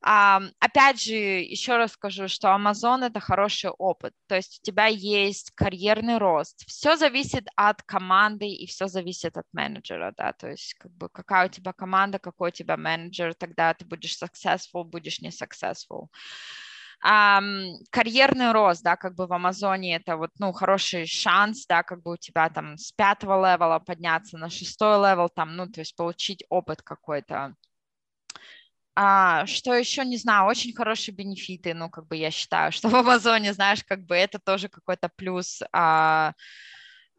Speaker 2: опять же, еще раз скажу, что Amazon это хороший опыт, то есть у тебя есть карьерный рост. Все зависит от команды и все зависит от менеджера, да, то есть как бы какая у тебя команда, какой у тебя менеджер, тогда ты будешь successful, будешь не successful. Um, карьерный рост, да, как бы в Амазоне это вот, ну, хороший шанс, да, как бы у тебя там с пятого level а подняться на шестой level, там, ну, то есть получить опыт какой-то. А, что еще, не знаю, очень хорошие бенефиты, ну, как бы я считаю, что в Амазоне, знаешь, как бы это тоже какой-то плюс. А,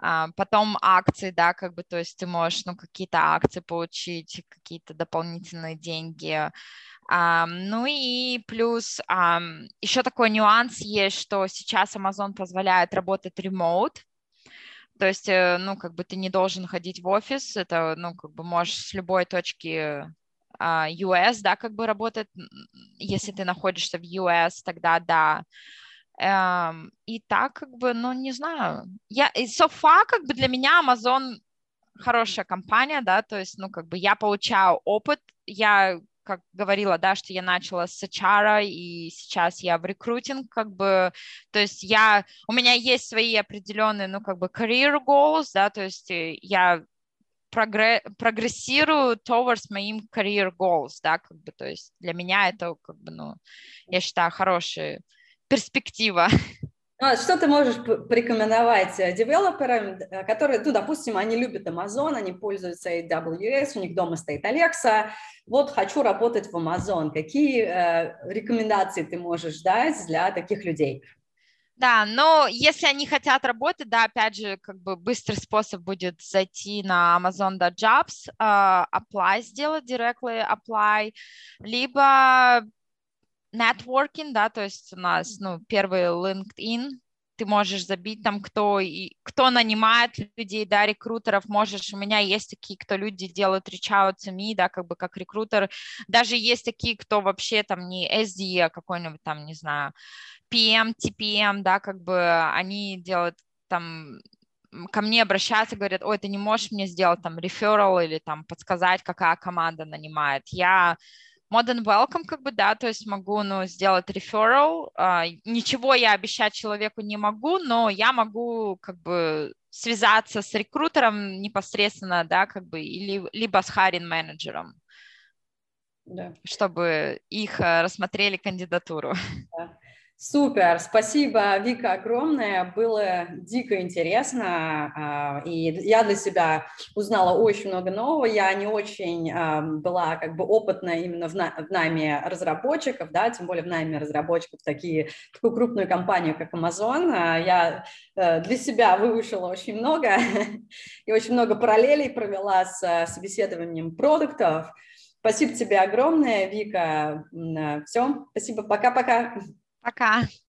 Speaker 2: А, потом акции, да, как бы, то есть ты можешь, ну, какие-то акции получить, какие-то дополнительные деньги. Um, ну и плюс um, еще такой нюанс есть, что сейчас Amazon позволяет работать ремоут, то есть, э, ну, как бы ты не должен ходить в офис, это, ну, как бы можешь с любой точки US, да, как бы работать, если ты находишься в US, тогда да. Um, и так, как бы, ну, не знаю. Я, и so far, как бы для меня Amazon хорошая компания, да, то есть, ну, как бы я получаю опыт, я как говорила, да, что я начала с HR, и сейчас я в рекрутинг, как бы, то есть я, у меня есть свои определенные, ну, как бы, career goals, да, то есть э, я прогрессирую towards моим career goals, да, как бы, то есть для меня это, как бы, ну, я считаю, хорошая перспектива.
Speaker 1: Ну, что ты можешь порекомендовать э, девелоперам, э, которые, ну, допустим, они любят Amazon, они пользуются AWS, у них дома стоит Alexa, вот хочу работать в Amazon. Какие э, рекомендации ты можешь дать для таких людей?
Speaker 2: Да, но если они хотят работать, да, опять же, как бы быстрый способ будет зайти на Amazon.jobs, uh, apply сделать, directly apply, либо networking, да, то есть у нас, ну, первый LinkedIn, ты можешь забить там, кто, и, кто нанимает людей, да, рекрутеров, можешь, у меня есть такие, кто люди делают reach me, да, как бы как рекрутер, даже есть такие, кто вообще там не SD, а какой-нибудь там, не знаю, PM, TPM, да, как бы они делают там ко мне обращаются, говорят, ой, ты не можешь мне сделать там referral или там подсказать, какая команда нанимает. Я Modern welcome, как бы, да, то есть могу, ну, сделать referral. Uh, ничего я обещать человеку не могу, но я могу, как бы, связаться с рекрутером непосредственно, да, как бы, или либо с hiring менеджером, да. чтобы их uh, рассмотрели кандидатуру.
Speaker 1: Да. Супер, спасибо, Вика, огромное. Было дико интересно, а, и я для себя узнала очень много нового. Я не очень а, была как бы опытна именно в найме разработчиков, да, тем более в найме разработчиков такие, такую крупную компанию, как Amazon. А, я э, для себя выучила очень много и очень много параллелей провела с собеседованием продуктов. Спасибо тебе огромное, Вика. Все, спасибо, пока-пока.
Speaker 2: Pra cá.